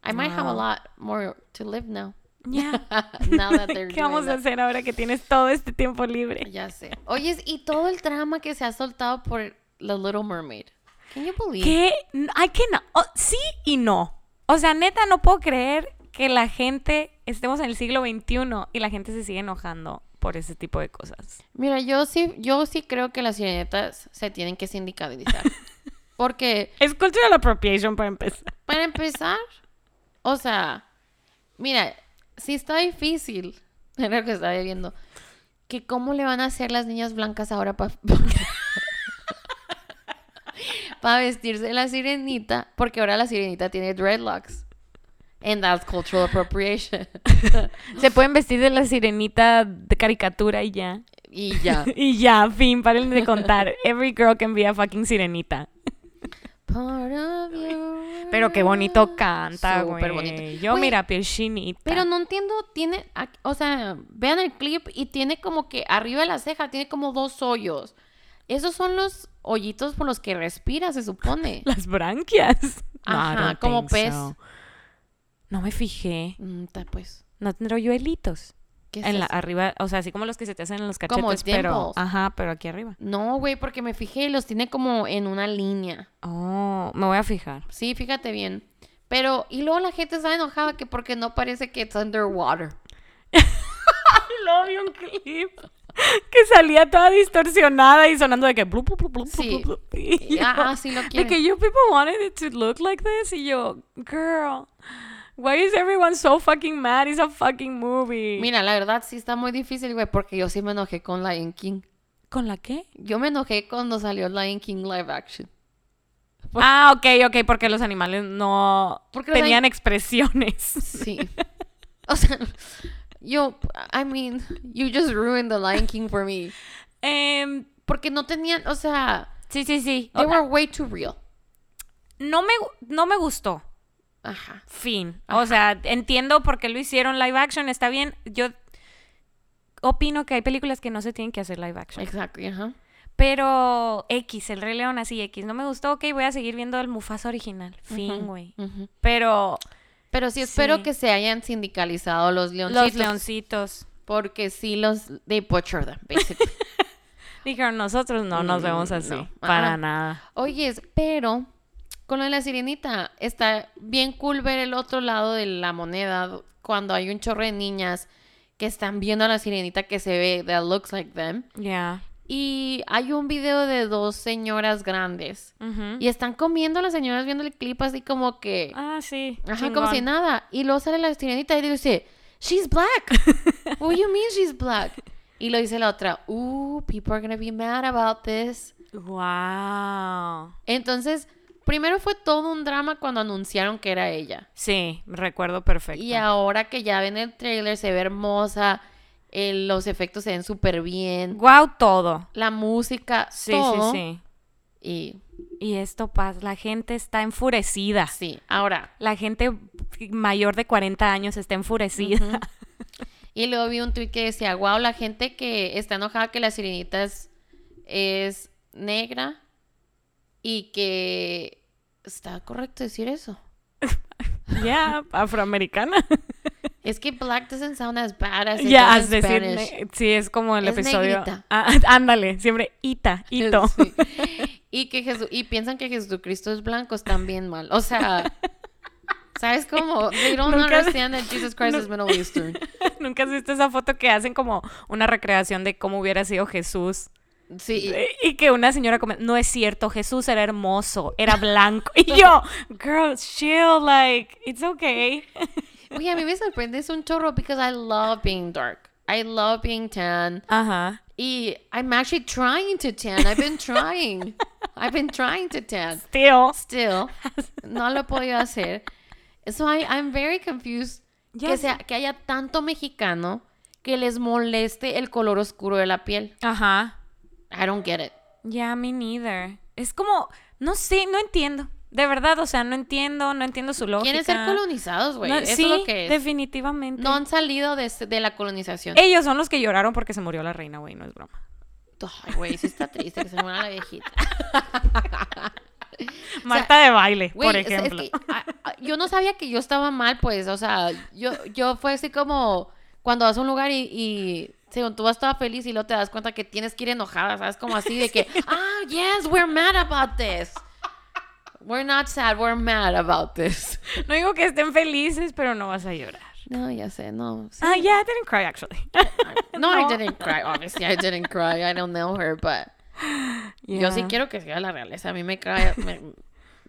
I might have a Wow. lot more to live now. Ya. now that they're ¿Qué vamos a hacer ahora que tienes todo este tiempo libre? Ya sé. Oye, y todo el drama que se ha soltado por The Little Mermaid. Can you believe? ¿Qué? I cannot. oh, sí y no. O sea, neta, no puedo creer que la gente estemos en el siglo XXI y la gente se sigue enojando por ese tipo de cosas. Mira, yo sí, yo sí creo que las sirenetas se tienen que sindicalizar. Porque, Es cultural appropriation para empezar. para empezar, o sea, mira, si está difícil, era lo que estaba viendo, que cómo le van a hacer las niñas blancas ahora para vestirse de la sirenita, porque ahora la sirenita tiene dreadlocks. And that's cultural appropriation. Se pueden vestir de la sirenita de caricatura y ya. y ya. Y ya, fin, paren de contar. Every girl can be a fucking sirenita. Pero qué bonito canta, güey. Súper bonito. Yo, mira, piel chinita. Pero no entiendo, tiene, o sea, vean el clip y tiene como que arriba de la ceja tiene como dos hoyos. Esos son los hoyitos por los que respira, se supone. Las branquias. Ajá, como pez. so. No me fijé. Mm, pues. No tendrá hoyuelitos. ¿Qué es En la, eso? arriba, o sea, así como los que se te hacen en los cachetes, Como pero. Ajá, pero aquí arriba. No, güey, porque me fijé y los tiene como en una línea. Oh, me voy a fijar. Sí, fíjate bien. Pero, y luego la gente está enojada que porque no parece que it's underwater. Luego vi un clip que salía toda distorsionada y sonando de que. blup, blup, blup, Sí. Ah, sí lo De quieren. que you people wanted it to look like this. Y yo, girl, why is everyone so fucking mad? It's a fucking movie. Mira, la verdad sí está muy difícil, güey, porque yo sí me enojé con Lion King. ¿Con la qué? Yo me enojé cuando salió Lion King live action. Ah, ok, ok, porque los animales no Porque tenían expresiones. Sí. O sea, yo, I mean, you just ruined the Lion King for me. Em, Porque no tenían, o sea, sí, sí, sí. they were way too real. no, me, no me gustó. Ajá. Fin. O sea, entiendo por qué lo hicieron live action, está bien. Yo opino que hay películas que no se tienen que hacer live action. Exacto, ajá. Pero X, el Rey León así X, no me gustó, ok, voy a seguir viendo el Mufasa original. Fin, güey. Pero Pero sí espero Sí. que se hayan sindicalizado los leoncitos. los leoncitos Porque sí los, they butcher them, basically. dijeron, nosotros no nos Mm, vemos así. no. Para nada. Oyes, pero con lo de la sirenita, está bien cool ver el otro lado de la moneda cuando hay un chorro de niñas que están viendo a la sirenita que se ve, that looks like them. Ya. Y hay un video de dos señoras grandes. Ujú. Y están comiendo las señoras viendo el clip así como que... Ah, sí. Ajá, como si chingón. nada. Y luego sale la sirenita y dice, she's black. What do you mean she's black? Y lo dice la otra, ooh, people are gonna be mad about this. Wow. Entonces, primero fue todo un drama cuando anunciaron que era ella. Sí, recuerdo perfecto. Y ahora que ya ven el trailer, se ve hermosa, los efectos se ven súper bien, Wow, todo. la música, Sí, todo. sí, Y sí. Y esto pasa, la gente está enfurecida. sí, ahora. La gente mayor de 40 años está enfurecida. Y luego vi un tweet que decía, wow, la gente que está enojada que la sirenita es, es negra y que... ¿Está correcto decir eso? Ya, afroamericana. Es que black doesn't sound as bad as it es in decir, ne- sí, es como el Es episodio. Ah, ándale, siempre ita, ito. Sí. Y que Jesu- y piensan que Jesucristo es blanco, están bien mal. O sea, ¿sabes cómo? They don't Nunca- understand that Jesus Christ is Middle Eastern. Nunca has visto esa foto que hacen como una recreación de cómo hubiera sido Jesús. Sí. Y que una señora come, no es cierto, Jesús era hermoso, era blanco. Y yo, girl, chill, like, it's okay. Oye, a mí me sorprende es un chorro because I love being dark. I love being tan. Ajá. Y I'm actually trying to tan. I've been trying. I've been trying to tan. Still. Still, no lo he podido hacer. So I, I'm very confused que, sea, que haya tanto mexicano que les moleste el color oscuro de la piel. Ajá. I don't get it. Ya, me neither. Es como, no sé, no entiendo. De verdad, o sea, no entiendo, no entiendo su lógica. Quieren ser colonizados, güey. No, Eso sí, es lo que es. definitivamente. No han salido de, de la colonización. Ellos son los que lloraron porque se murió la reina, güey, no es broma. Ay, güey, sí está triste que se muera la viejita. Marta de baile, por es ejemplo. que, ah, ah, yo no sabía que yo estaba mal, pues. O sea, yo, yo fue así como cuando vas a un lugar y, y según tú vas toda feliz y luego te das cuenta que tienes que ir enojada, ¿sabes? Como así de que, ah, yes, we're mad about this. We're not sad, we're mad about this. No digo que estén felices, pero no vas a llorar. No, ya sé, no. sí. Ah, yeah, I didn't cry actually. No, I didn't cry. Obviously, I didn't cry. I don't know her, but yo sí quiero que sea la realeza. A mí me cae. me-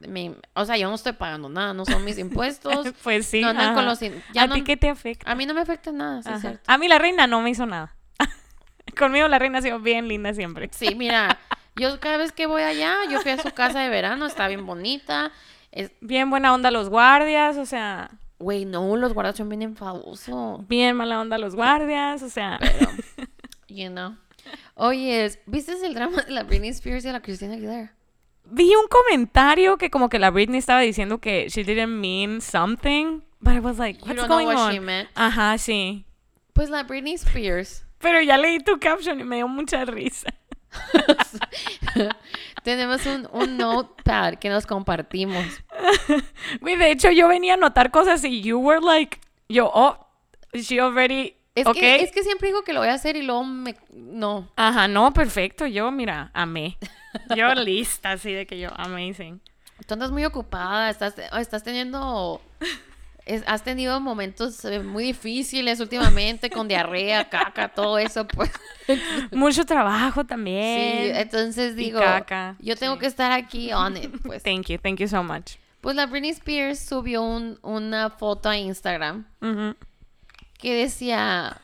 me- o sea, yo no estoy pagando nada, no son mis impuestos. Pues sí. No andan ajá. con los in- ya ¿A no- ti qué te afecta? A mí no me afecta nada, sí, cierto. A mí la reina no me hizo nada. Conmigo la reina ha sido bien linda siempre. Sí, mira, yo cada vez que voy allá, yo fui a su casa de verano, está bien bonita. Es- Bien buena onda los guardias, o sea, Güey, no, los guardas son bien enfadosos. bien mala onda los guardias, o sea. Pero, you know. Oye, ¿viste el drama de la Britney Spears y la Christina Aguilera? Vi un comentario que como que la Britney estaba diciendo que she didn't mean something, but I was like, You what's know going what on? she meant. Ajá, sí. Pues la Britney Spears. Pero ya leí tu caption y me dio mucha risa. Tenemos un, un notepad que nos compartimos. Güey, de hecho yo venía a notar cosas y you were like, yo, oh, she already, Es, que, es que siempre digo que lo voy a hacer y luego me... No. Ajá, no, perfecto, yo, mira, amé. Yo lista, así de que yo, amazing. Tú andas muy ocupada, estás, estás teniendo... es- has tenido momentos eh, muy difíciles últimamente con diarrea, caca, todo eso, pues. Mucho trabajo Sí, también. entonces Y digo, caca, yo tengo sí. que estar aquí on it, pues. Thank you, thank you so much. Pues la Britney Spears subió un- una foto a Instagram que decía,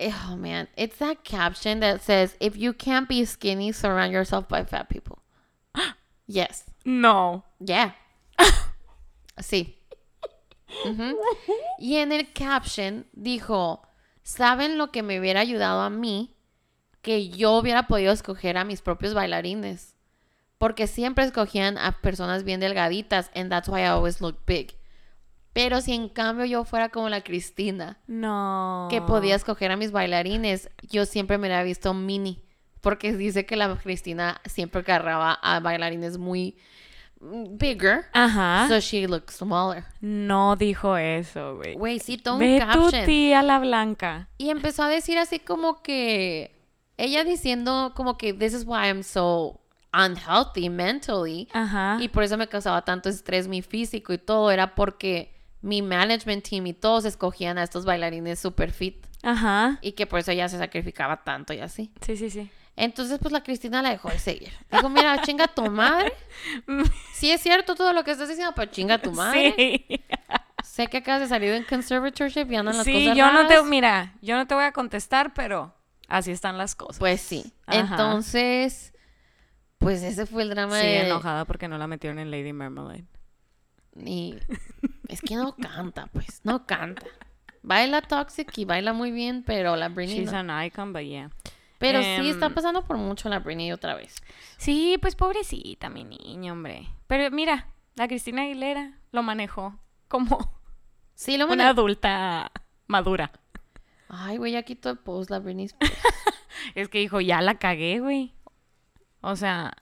oh man, it's that caption that says, if you can't be skinny, surround yourself by fat people. Yes, No. yeah. Sí. Ujú. Y en el caption dijo, ¿saben lo que me hubiera ayudado a mí? Que yo hubiera podido escoger a mis propios bailarines. Porque siempre escogían a personas bien delgaditas, and that's why I always look big. Pero si en cambio yo fuera como la Cristina, No. que podía escoger a mis bailarines, yo siempre me la había visto mini. Porque dice que la Cristina siempre agarraba a bailarines muy mm, bigger. Ajá. So she looked smaller. no dijo eso, güey. Güey, sí, todo un Ve tu caption. tía la blanca. Y empezó a decir así como que ella diciendo como que this is why I'm so unhealthy mentally Ajá. y por eso me causaba tanto estrés mi físico y todo era porque mi management team y todos escogían a estos bailarines super fit Ajá. y que por eso ella se sacrificaba tanto y así. Sí, sí, sí. Entonces pues la Cristina la dejó de seguir. Dijo, mira, chinga tu madre. Sí es cierto todo lo que estás diciendo, pero chinga tu madre. Sí. Sé que acabas de salir en conservatorship y andan las Sí, cosas yo no te, mira, yo no te voy a contestar, pero así están las cosas. Pues sí. Ajá. Entonces, pues ese fue el drama de... enojada porque no la metieron en Lady Marmalade. Y es que no canta, pues, no canta. Baila Toxic y baila muy bien, pero la Britney She's no. an icon, but yeah. Pero sí está Em, pasando por mucho la Britney otra vez. Sí, pues pobrecita, mi niña, hombre. Pero mira, la Cristina Aguilera lo manejó como Sí, lo una adulta madura. Ay, güey, ya quitó el post la Britney Spears. Es que dijo, ya la cagué, güey. O sea,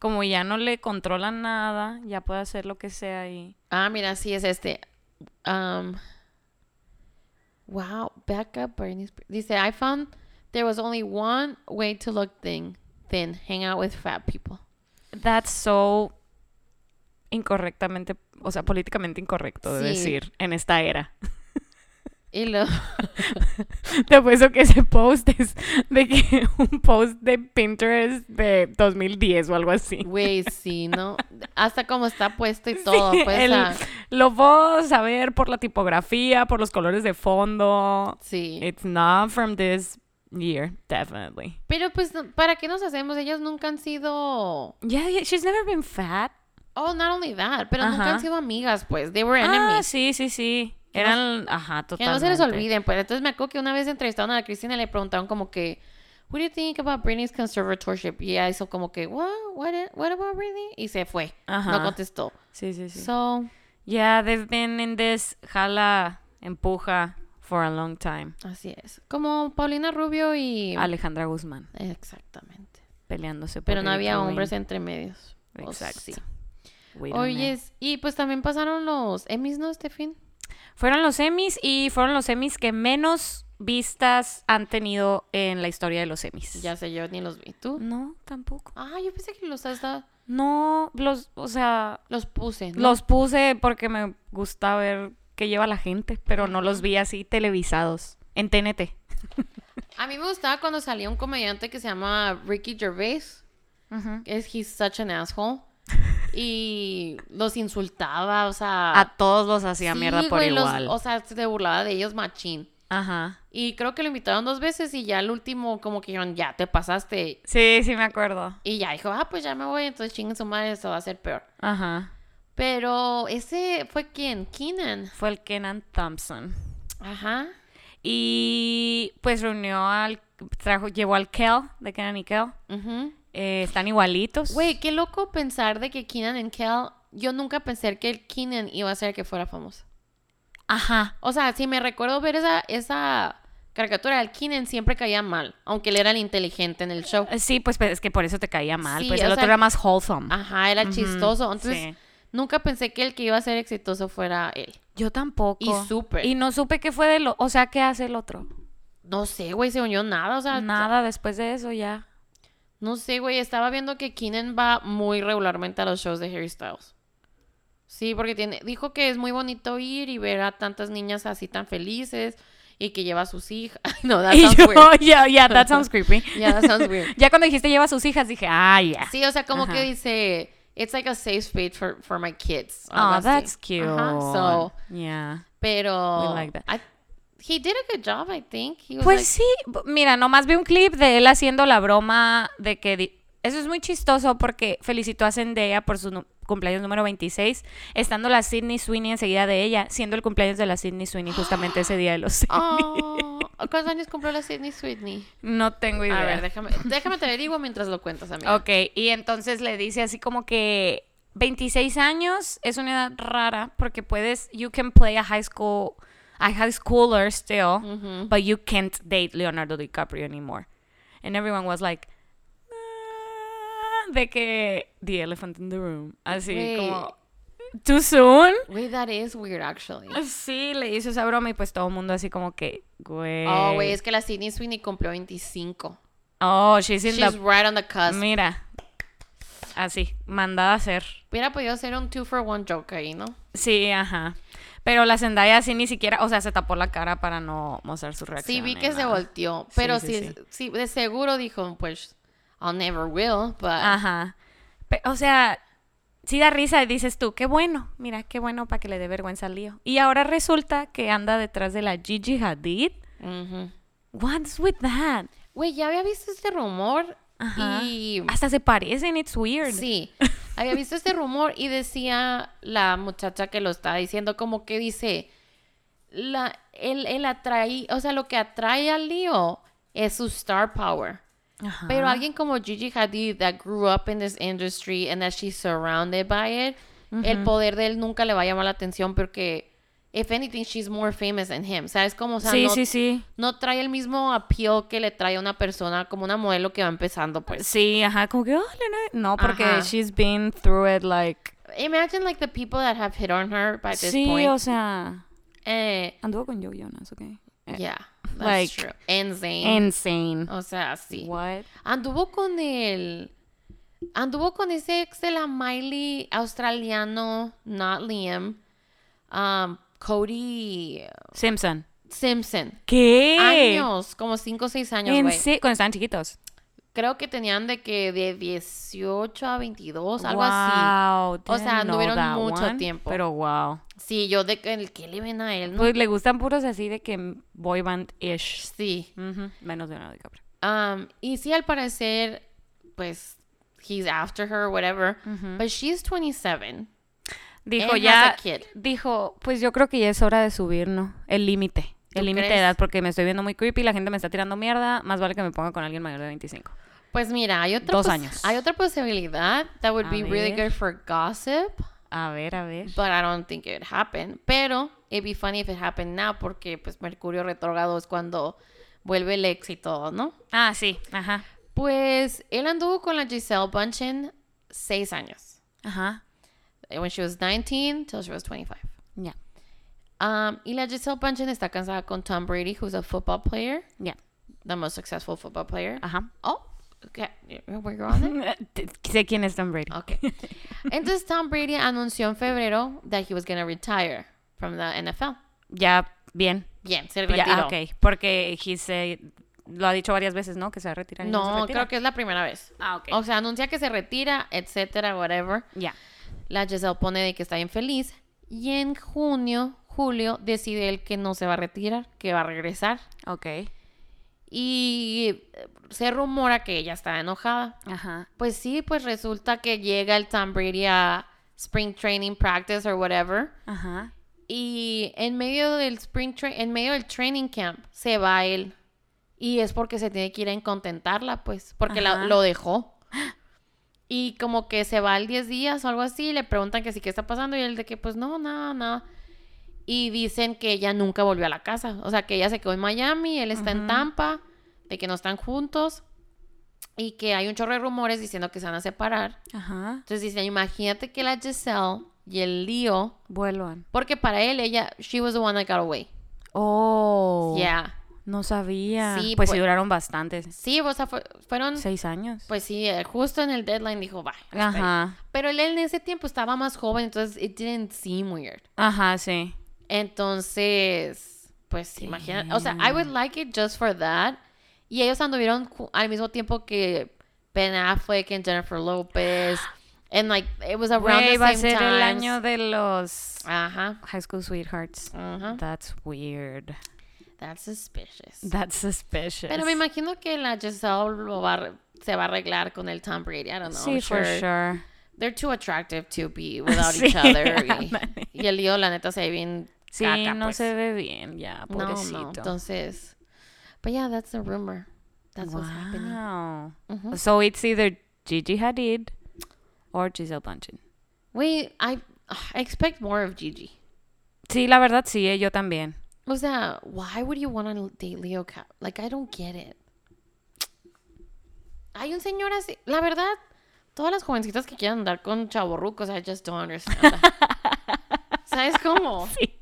como ya no le controlan nada, ya puede hacer lo que sea y... Ah, mira, sí es este. Um, wow, backup Britney Spears. Dice, I found there was only one way to look thin, thin, hang out with fat people. That's so incorrectamente, o sea, políticamente incorrecto de Sí. decir en esta era. Y lo... Te apuesto que ese post es de que un post de Pinterest de 2010 o algo así. Güey, sí, ¿no? Hasta como está puesto y todo. Sí, pues, el- ah, Lo puedo saber por la tipografía, por los colores de fondo. sí. It's not from this year, definitely. Pero pues, ¿para qué nos hacemos? Ellas nunca han sido... Yeah, yeah, she's never been fat. Oh, not only that, pero nunca Ajá. han sido amigas, pues. They were Ah, enemies. sí, sí, sí. Que no- Eran, ajá, que totalmente. no se les olviden, pues. Entonces me acuerdo que una vez entrevistaron a Cristina y le preguntaron como que... What do you think about Britney's conservatorship? Y ella hizo como que, what? What, what about Britney? Y se fue. Ajá. No contestó. Sí, sí, sí. So, yeah, they've been in this jala, empuja for a long time. así es. Como Paulina Rubio y... Alejandra Guzmán Exactamente. peleándose por Pero no había hombres entre medios. Exacto. sí. Don't know. Oye, y pues también pasaron los Emmys, ¿no, este fin? Fueron los Emmys y fueron los Emmys que menos vistas han tenido en la historia de los Emmys. Ya sé, yo ni los vi. ¿Tú? No, tampoco. Ah, yo pensé que los hasta No, los, o sea, los puse. ¿no? los puse porque me gusta ver qué lleva la gente, pero no los vi así televisados en TNT. A mí me gustaba cuando salía un comediante que se llama Ricky Gervais. Es he's such an asshole. Y los insultaba, o sea. A todos los hacía sí, mierda por güey, los- igual. o sea, se burlaba de ellos machín. Ajá. Y creo que lo invitaron dos veces y ya el último, como que dijeron, ya te pasaste. Sí, sí me acuerdo. Y ya dijo, ah, pues ya me voy, entonces chinguen su madre, esto va a ser peor. Ajá. Pero ese fue quién? Keenan. Fue el Kenan Thompson. Ajá. Y pues reunió al, trajo, llevó al Kel, de Kenan y Kel. Ujú. Eh, están igualitos. Güey, qué loco pensar de que Keenan y Kel. Yo nunca pensé que el Keenan iba a ser el que fuera famoso. Ajá. O sea, si me recuerdo ver esa, esa caricatura, el Keenan siempre caía mal, aunque él era el inteligente en el show. Sí, pues es que por eso te caía mal. Sí, pues el otro sea, era más wholesome. Ajá, era chistoso. Entonces, sí. nunca pensé que el que iba a ser exitoso fuera él. Yo tampoco. Y súper. Y no supe qué fue de lo... O sea, ¿qué hace el otro? No sé, güey, se unió nada, o sea, Nada después de eso ya. No sé, güey, estaba viendo que Keenan va muy regularmente a los shows de Harry Styles. Sí, porque tiene, dijo que es muy bonito ir y ver a tantas niñas así tan felices y que lleva a sus hijas. No, that sounds yo, weird. yeah, yeah, that sounds creepy. Yeah, that sounds weird. ya cuando dijiste lleva a sus hijas, dije, ah, yeah. Sí, o sea, como Ajá. que dice, it's like a safe space for, for my kids. Oh, así. that's cute. Ajá, so, yeah. pero We like that. I- he did a good job, I think. He was Pues like- sí, mira, nomás vi un clip de él haciendo la broma de que... di- Eso es muy chistoso porque felicitó a Zendaya por su cumpleaños número 26, estando la Sydney Sweeney enseguida de ella, siendo el cumpleaños de la Sydney Sweeney justamente ese día de los Oh, ¿Cuántos años cumplió la Sydney Sweeney? No tengo idea. A ver, déjame, déjame te averiguo mientras lo cuentas, amiga. Ok, y entonces le dice así como que 26 años es una edad rara porque puedes, you can play a high school, a high schooler still, Ujú. but you can't date Leonardo DiCaprio anymore. And everyone was like, "Ah", de que the elephant in the room, así Güey. como, too soon. Güey, that is weird, actually. Sí, le hizo esa broma y pues todo el mundo así como que, güey. Oh, güey, es que la Sydney Sweeney cumplió 25. Oh, she's in She's the... right on the cusp. Mira, así, mandada a hacer. Hubiera podido ser un two for one joke ahí, ¿no? Sí, ajá. Pero la Zendaya así ni siquiera, o sea, se tapó la cara para no mostrar su reacción. Sí, vi que se volteó. Sí, Pero sí, sí, sí. sí, de seguro dijo, pues, I'll never will, but... Ajá. O sea, sí da risa y dices tú, qué bueno, mira, qué bueno para que le dé vergüenza al lío. Y ahora resulta que anda detrás de la Gigi Hadid. Ujú. What's with that? Güey, ya había visto este rumor Ajá. y... Hasta se parecen, it's weird. Sí, había visto este rumor y decía la muchacha que lo estaba diciendo como que dice, la, él, él atrae, o sea, lo que atrae al lío es su star power. Ajá. Pero alguien como Gigi Hadid that grew up in this industry and that she's surrounded by it, el poder de él nunca le va a llamar la atención porque if anything she's more famous than him. ¿Sabes cómo? O sea, sí, no, sí, sí. no trae el mismo appeal que le trae a una persona como una modelo que va empezando, pues. Sí, ajá, como que, oh, Leonardo". no, porque Ajá. she's been through it like... Imagine like the people that have hit on her by this Sí, point. o sea, Eh, anduvo con Joe Jonas, ok. Eh, yeah, that's like, true. Insane. Insane. o sea, sí. What? Anduvo con el. Anduvo con ese ex de la Miley australiano, not Liam. um, Cody Simpson. Simpson. ¿Qué? Años, como 5 o 6 años, En sí, cuando estaban chiquitos. Creo que tenían de que de 18 a 22, algo así. Wow, O sea, anduvieron mucho one, tiempo. Pero wow. Sí, yo de que el que le ven a él, ¿no? Pues le gustan puros así de que boy band-ish. sí. Menos Leonardo DiCaprio. Um, y sí, al parecer, pues, he's after her, whatever. But she's 27. Dijo ya, dijo, pues yo creo que ya es hora de subir, ¿no? El límite. El ¿Tú límite de edad, porque me estoy viendo muy creepy, la gente me está tirando mierda, más vale que me ponga con alguien mayor de 25. Pues mira, hay otra Dos años. Hay otra posibilidad that would A be really good for gossip, A ver, a ver. but I don't think it would happen. Pero it'd be funny if it happened now porque pues Mercurio retrógrado es cuando vuelve el éxito, ¿no? Ah, sí, ajá. Pues él anduvo con la Giselle Bundchen seis años. Ajá. When she was 19 till she was 25. Ya, Um, y la Giselle Bundchen está casada con Tom Brady, who's a football player, ya. the most successful football player. Ajá. Oh, okay. Were on it? sé quién es Tom Brady. Okay. Entonces Tom Brady anunció en febrero that he was going to retire from the NFL. Ya, bien. Bien, se Ya, retiró. ah, ok. Porque he se- lo ha dicho varias veces, ¿no? Que se va a retirar. se No, retira. creo que es la primera vez. Ah, ok. O sea, anuncia que se retira, etcétera, whatever. Ya. La Giselle pone de que está bien feliz. Y en junio, julio, decide él que no se va a retirar, que va a regresar. Ok. Y eh, se rumora que ella está enojada. Ajá. Pues sí, pues resulta que llega el Tom Brady a Spring Training Practice or whatever. Ajá. Y en medio del spring en medio del training camp se va él. Y es porque se tiene que ir a incontentarla, pues, porque la- lo dejó. Y como que se va al 10 días o algo así, y le preguntan que sí, ¿qué está pasando? Y él de que, pues, no, nada, nada. Y dicen que ella nunca volvió a la casa. O sea, que ella se quedó en Miami, él está en. Tampa, de que no están juntos. Y que hay un chorro de rumores diciendo que se van a separar. Ajá. Entonces dicen, imagínate que la Giselle y el Leo, Vuelvan. porque para él ella, she was the one that got away. Oh. Yeah. No sabía. Sí, pues, pues- sí duraron bastante. Sí, o sea, fue- fueron, Seis años. pues sí, eh, justo en el deadline dijo, ahí". Ajá. Pero él en ese tiempo estaba más joven, entonces it didn't seem weird. Ajá, sí. Entonces, pues imagina, o sea, I would like it just for that. Y ellos anduvieron al mismo tiempo que Ben Affleck and Jennifer Lopez. And like, it was around the va a same ser el año de los Ajá. High School Sweethearts. Ajá. That's weird. That's suspicious. That's suspicious. Pero me imagino que la Giselle lo va se va a arreglar con el Tom Brady. I don't know. Sí, I'm for sure. sure. They're too attractive to be without Sí, each other. Y, el lío, la neta, se ve bien Sí, caca, no pues. se ve bien ya, No, pobrecito. no. Entonces, but yeah, that's the rumor. That's what's happening. wow. So it's either Gigi Hadid or Giselle Bundchen. Wait, I, I expect more of Gigi. Sí, la verdad sí, eh, yo también. O sea, why would you want to date Leo Cap? Like, I don't get it. Hay un señor así. La verdad, todas las jovencitas que quieran andar con chavorrucos, I just don't understand that. ¿Sabes cómo? Sí.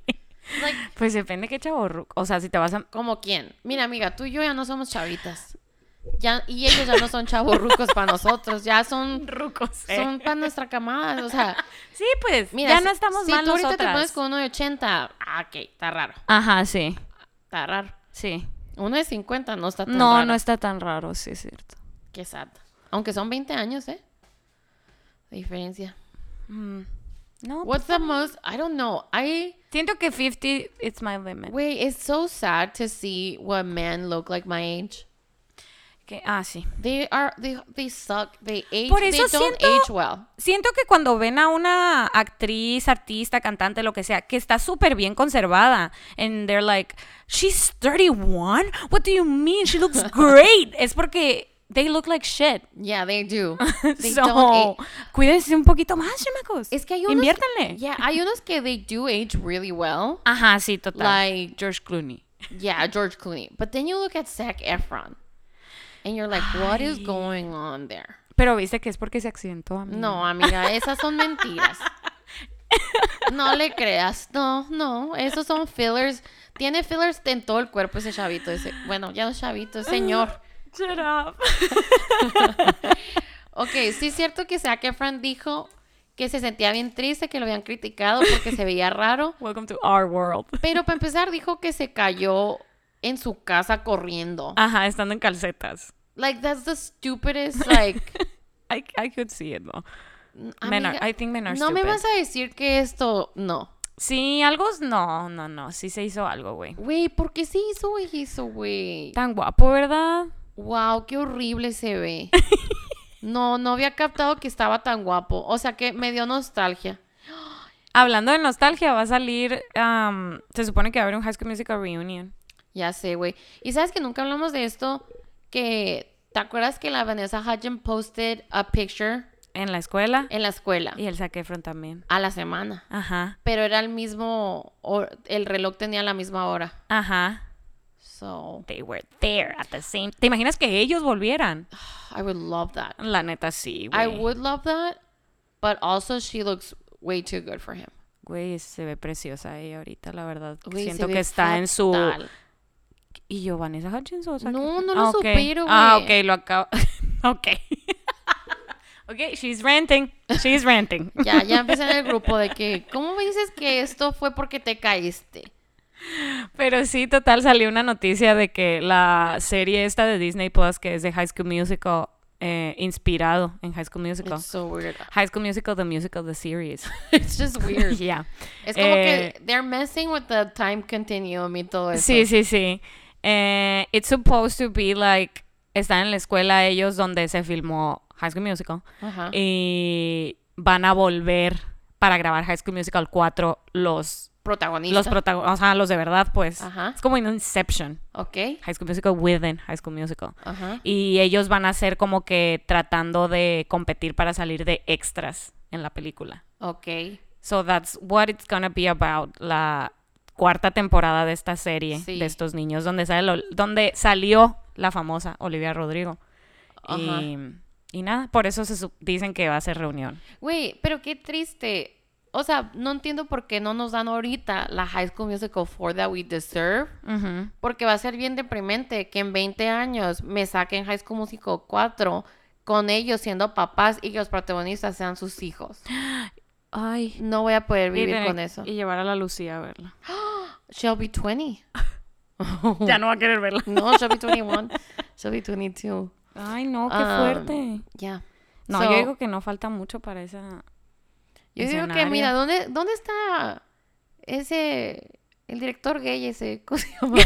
Like, Pues depende qué chavo. O sea, si te vas a. ¿Como quién? Mira, amiga, tú y yo ya no somos chavitas. Ya, y ellos ya no son chavorrucos para nosotros, ya son, Rucos. son para nuestra camada. O sea, Sí, pues. mira, ya si- no estamos si mal tú ahorita te nosotras. pones con uno de 80, ah, ok, está raro, Ajá, sí. está raro. Sí. Uno de 50 no está tan No, raro. no está tan raro, sí, es cierto. Qué sad. Aunque son 20 años, ¿eh? Diferencia. Mm. No, What's the most? I don't know. I siento que 50 it's my limit. wait. It's so sad to see what men look like my age. Que- ah, sí. They are they they suck. They age. Por they eso don't siento- age well. Siento que cuando ven a una actriz, artista, cantante, lo que sea, que está súper bien conservada, and they're like, she's 31? What do you mean? She looks great. es porque they look like shit. Yeah, they do. They so, don't cuídense un poquito más, chamacos. Es que hay unos. Inviértanle. Yeah, hay unos que they do age really well. Ajá, sí, total. Like George Clooney. yeah, George Clooney. But then you look at Zac Efron, and you're like, what is going on there? Pero viste que es porque se accidentó. amiga. No, amiga, esas son mentiras. No le creas. No, no, esos son fillers. Tiene fillers en todo el cuerpo ese chavito. Ese, bueno, ya no es chavito, es señor. Shut up. Ok, sí es cierto que Zac Efron dijo que se sentía bien triste, que lo habían criticado porque se veía raro. Welcome to our world. Pero para empezar dijo que se cayó en su casa corriendo. Ajá, estando en calcetas. Like, that's the stupidest, like... I, I could see it, though. Men are- amiga, I think men are no me vas a decir que esto... No. Sí, algo. No, no, no. Sí se hizo algo, güey. Güey, ¿por qué se hizo eso, güey? Tan guapo, ¿verdad? Wow, qué horrible se ve. No, no había captado que estaba tan guapo. O sea que me dio nostalgia. Hablando de nostalgia, va a salir. se supone que va a haber un High School Musical Reunion. Ya sé, güey. Y sabes que nunca hablamos de esto. Que, ¿te acuerdas que la Vanessa Hudgens posted a picture En la escuela. en la escuela? Y el Zac Efron también. A la semana. Ajá. Pero era el mismo, el reloj tenía la misma hora. Ajá. So, They were there at the same. ¿Te imaginas que ellos volvieran? I would love that. La neta, sí, I güey. would love that. But also she looks way too good for him. Güey, se ve preciosa ella ahorita, la verdad. Se Siento que está en su. ¿Y yo, Vanessa Hutchins o Zac No, Efron? no lo Ah, ok. supero, Ah, güey. ok, lo acabo. ok. ok, she's ranting. She's ranting. Ya, ya empecé en el grupo de que, ¿cómo me dices que esto fue porque te caíste? Pero sí, total, salió una noticia de que la serie esta de Disney Plus, que es de High School Musical, eh, inspirado en High School Musical. It's so weird. High School Musical, the musical, the series. It's just weird. yeah. Es como Eh, que they're messing with the time continuum y todo eso. Sí, sí, sí. Eh, it's supposed to be like, están en la escuela ellos donde se filmó High School Musical. Y van a volver para grabar High School Musical 4 los Protagonista. los protagonistas, o sea, los de verdad, pues. Ajá. Es como en Inception. Ok. High School Musical within High School Musical. Ajá. Y ellos van a ser como que tratando de competir para salir de extras en la película. Ok. So that's what it's gonna be about. La cuarta temporada de esta serie Sí. de estos niños, donde, sale lo- donde salió la famosa Olivia Rodrigo. Ajá. Y, y nada, por eso se dicen que va a ser reunión. Güey, pero qué triste. O sea, no entiendo por qué no nos dan ahorita la High School Musical 4 that we deserve. Porque va a ser bien deprimente que en 20 años me saquen High School Musical 4 con ellos siendo papás y que los protagonistas sean sus hijos. Ay. No voy a poder vivir tener- con eso. Y llevar a la Lucía a verla. She'll be 20. ya no va a querer verla. No, she'll be 21. She'll be 22. Ay, no, qué Um, fuerte. Ya. No, So, yo digo que no falta mucho para esa. Yo digo que, mira, ¿dónde, ¿dónde está ese... El director gay ese, ¿cómo se llama?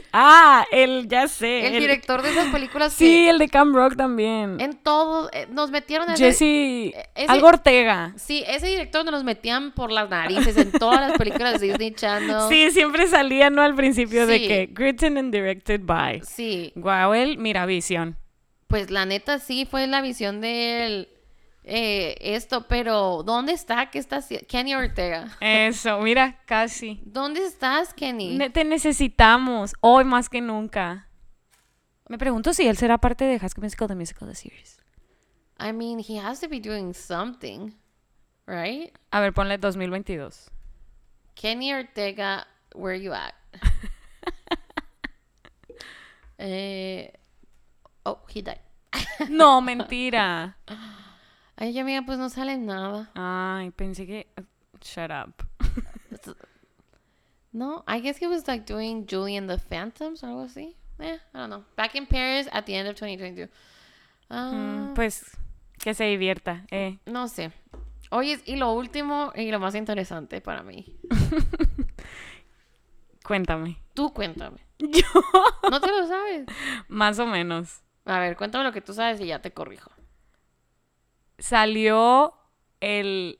Ah, el, ya sé. El director de esas películas Sí, que el de Cam Rock también. en todo eh, nos metieron ese- Jesse. ese- Algo Ortega. Sí, ese director nos metían por las narices en todas las películas de Disney Channel. Sí, siempre salía, ¿no? Al principio de que written and directed by. Sí, Guau, él, mira, visión. pues la neta sí fue la visión de él eh, esto, pero ¿dónde está? ¿Qué está haciendo? Kenny Ortega. Eso, mira, casi. ¿Dónde estás, Kenny? Ne- te necesitamos, hoy más que nunca. Me pregunto si él será parte de School Musical, The Musical, The Series. I mean, he has to be doing something, right? A ver, ponle 2022. Kenny Ortega, where you at? eh, oh, he died. No, mentira. Ay, amiga, pues no sale nada. Ay, pensé que... Shut up. No, I guess he was like doing Julie and the Phantoms or algo así. Eh, I don't know. Back in Paris at the end of 2022. Ah, Mm, pues que se divierta. Eh. No sé. Oye, y lo último y lo más interesante para mí. Cuéntame. Tú cuéntame. Yo. ¿No te lo sabes? Más o menos. A ver, cuéntame lo que tú sabes y ya te corrijo. Salió el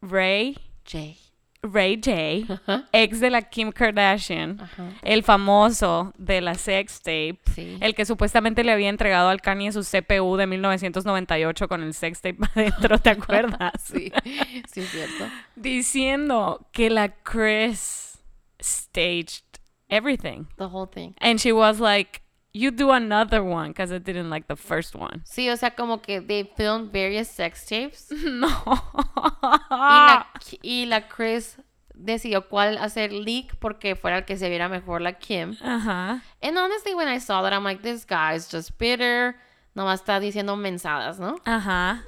Ray, Jay. Ray J, Ajá. ex de la Kim Kardashian, Ajá. el famoso de la sex tape, Sí. el que supuestamente le había entregado al Kanye su CPU de 1998 con el sex tape adentro, ¿te acuerdas? Sí, sí es cierto. Diciendo que la Chris staged everything. The whole thing. And she was like, you do another one because I didn't like the first one. Sí, o sea, como que they filmed various sex tapes No. y, la, y la Chris decidió cuál hacer leak porque fuera el que se viera mejor la Kim. Ajá. And honestly, when I saw that, I'm like, this guy's just bitter. Nomás está diciendo mensadas, ¿no? Ajá.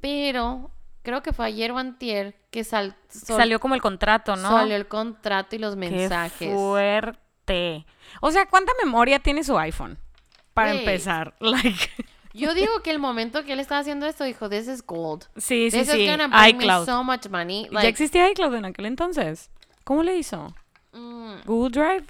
Pero creo que fue ayer o antier que sal- sol- Salió como el contrato, ¿no? salió el contrato y los Qué mensajes. O sea, ¿cuánta memoria tiene su iPhone? Para empezar. Like, Yo digo que el momento que él estaba haciendo esto, dijo, this is gold. sí, sí, This sí. is gonna bring me iCloud. so much money. ¿Ya existía iCloud en aquel entonces? ¿Cómo le hizo? mm, ¿Google Drive?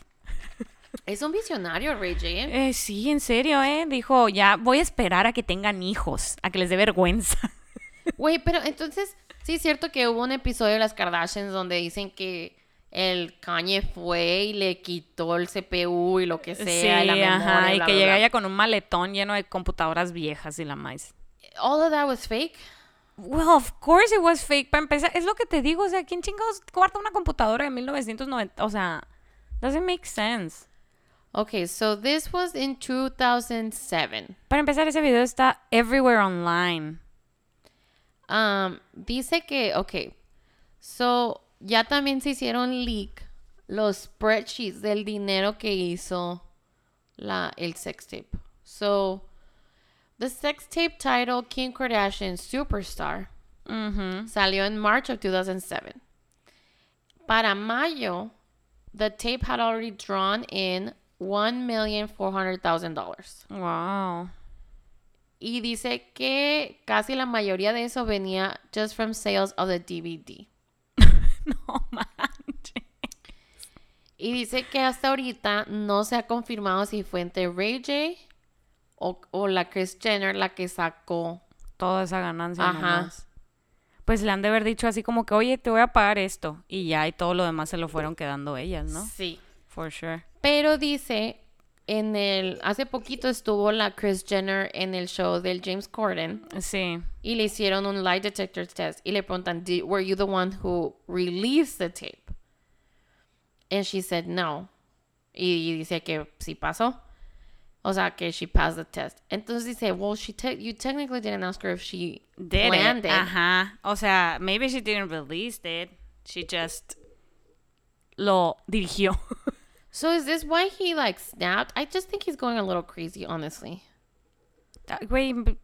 es un visionario, Ray J. ¿eh? Eh, sí, en serio, ¿eh? Dijo, ya voy a esperar a que tengan hijos, a que les dé vergüenza. Güey, pero entonces, sí es cierto que hubo un episodio de las Kardashians donde dicen que el Kanye fue y le quitó el CPU y lo que sea, y la memoria, ajá, y bla, que bla, llega bla. con un maletón lleno de computadoras viejas y la más. All of that was fake. Well, of course it was fake. Para empezar, es lo que te digo, o sea, ¿quién chingados guarda una computadora de 1990? O sea, doesn't make sense. Okay, so this was in 2007. Para empezar, ese video está everywhere online. Um, dice que, ok, so ya también se hicieron leak los spreadsheets del dinero que hizo la, el sex tape. So, the sex tape title Kim Kardashian Superstar salió en March of 2007. Para mayo, the tape had already drawn in $1,400,000. Wow. Y dice que casi la mayoría de eso venía just from sales of the DVD. No manches. Y dice que hasta ahorita no se ha confirmado si fue entre Ray J o, o la Kris Jenner la que sacó. Toda esa ganancia Ajá. nomás. Pues le han de haber dicho así como que, oye, te voy a pagar esto. Y ya, y todo lo demás se lo fueron quedando ellas, ¿no? Sí. For sure. Pero dice, en el, hace poquito estuvo la Kris Jenner en el show del James Corden Sí. y le hicieron un lie detector test y le preguntan, "Did- were you the one who released the tape? And she said no. Y dice que sí pasó. O sea, que she passed the test. Entonces dice, well, she te you technically didn't ask her if she Did planned it. it. Ajá. O sea, maybe she didn't release it. She just lo dirigió. So is this why he like snapped? I just think he's going a little crazy, honestly. Güey,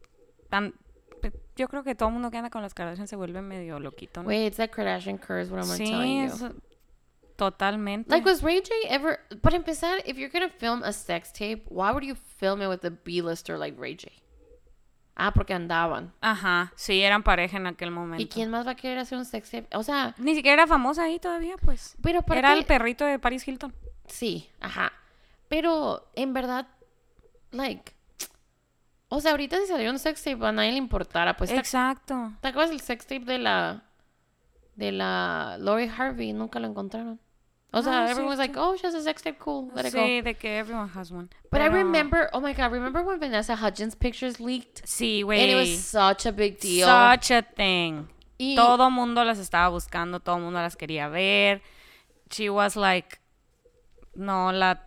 tan- b- yo creo que todo mundo que anda con las Kardashian se vuelve medio loquito, ¿no? Wait, it's that Kardashian curse, what am I sí, telling you? es- totalmente. Like, was Ray J ever? But empezar, if you're gonna film a sex tape, why would you film it with a B-lister like Ray J? Ah, porque andaban. Ajá, sí, eran pareja en aquel ¿Y momento. quién más va a querer hacer un sex tape? O sea, Ni siquiera era famosa ahí todavía, pues. pero Era el perrito de Paris Hilton. Sí, ajá. Pero en verdad, like, o sea, ahorita si salió un sex tape a nadie le importara, pues. ¿te, Exacto. ¿te acuerdas del sex tape de la de la Lori Harvey? Nunca lo encontraron. O sea, Ah, everyone's like, oh, she has a sex tape, cool, let it go. Sí, de que everyone has one. But I Pero- remember, oh my god, remember when Vanessa Hudgens pictures leaked? Sí, And it was güey. such a big deal. Such a thing. Y- Todo mundo las estaba buscando, todo mundo las quería ver. She was like, no, la,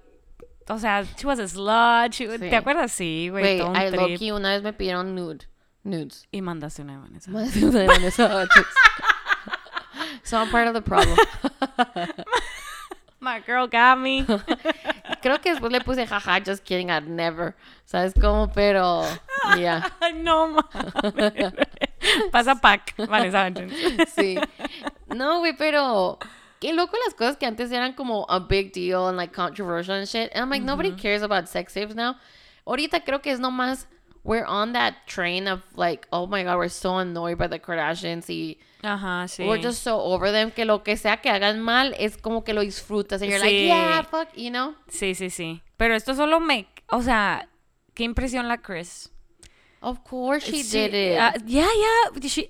o sea, she was a slut. she- Sí. ¿Te acuerdas? Sí, güey, trip. Loki una vez me pidieron nude, nudes. Y mandaste una de Vanessa. De una de Vanessa so I'm part of the problem. My girl got me. Creo que después le puse jaja, just kidding, I'd never. ¿Sabes cómo? Pero, yeah. No, mames. Pasa pack, Vanessa. Sí. No, güey, pero qué loco las cosas que antes eran como a big deal and like controversial and shit. And I'm like, nobody cares about sex tapes now. Ahorita creo que es nomás we're on that train of like, oh my god, we're so annoyed by the Kardashians y Ajá, sí. we're just so over them que lo que sea que hagan mal es como que lo disfrutas and you're like, Sí. yeah, fuck, you know? Sí, sí, sí. Pero esto solo me, o sea, qué impresión la Chris. Of course she did it. ah, Ya, ya. she-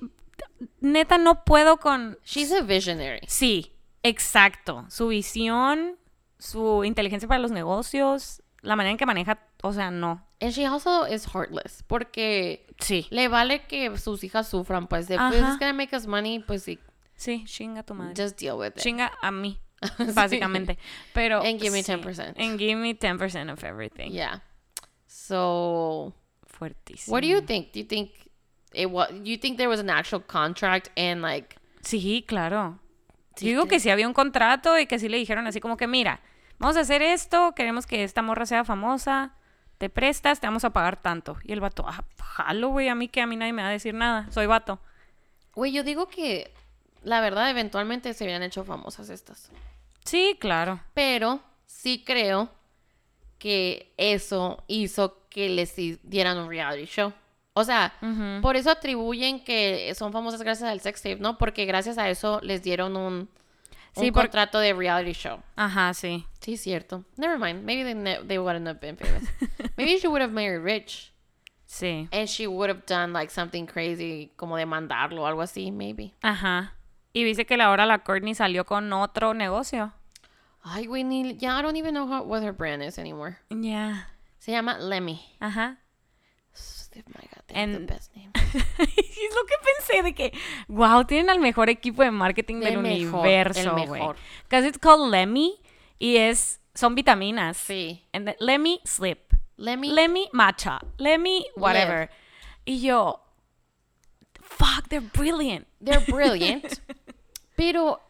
Neta, no puedo con. She's a visionary. Sí, exacto. Su visión, su inteligencia para los negocios, la manera en que maneja, o sea, no. And she also is heartless porque Sí. le vale que sus hijas sufran, pues de pues Ajá. it's gonna make us money, pues sí, Sí, chinga tu madre. just deal with it. Chinga a mí, básicamente. Pero. And give me sí, 10%. And give me 10% of everything. Yeah. So, Fuertísimo. what do you think? Do you think it was? You think there was an actual contract and like? Sí, claro. Digo que sí había un contrato y que sí le dijeron así como que, mira, vamos a hacer esto, queremos que esta morra sea famosa, te prestas, te vamos a pagar tanto. Y el vato, ah, jalo, güey, a mí que a mí nadie me va a decir nada, soy vato. Güey, yo digo que la verdad eventualmente se habían hecho famosas estas, Sí, claro. pero sí creo que eso hizo que les di- dieran un reality show. O sea, por eso atribuyen que son famosas gracias al sex tape, ¿no? Porque gracias a eso les dieron un, Sí, un por- contrato de reality show. Ajá, sí. Sí, cierto. Never mind. Maybe they, ne- they wouldn't have been famous. Maybe she would have married rich. Sí. And she would have done like something crazy, como demandarlo o algo así, maybe. Ajá. Y dice que la hora la Courtney salió con otro negocio. Ay, güey, ni, ya I don't even know how, what her brand is anymore. Ya. Se llama Lemmy. Ajá. They have And- the best name. es lo que pensé de que, wow, tienen al mejor equipo de marketing del El universo, el güey. Because it's called Lemmy y es, son vitaminas. Sí. And the- Lemmy Slip. Lemmy. Lemmy Matcha. Lemmy whatever. Y yo, fuck, they're brilliant. They're brilliant. pero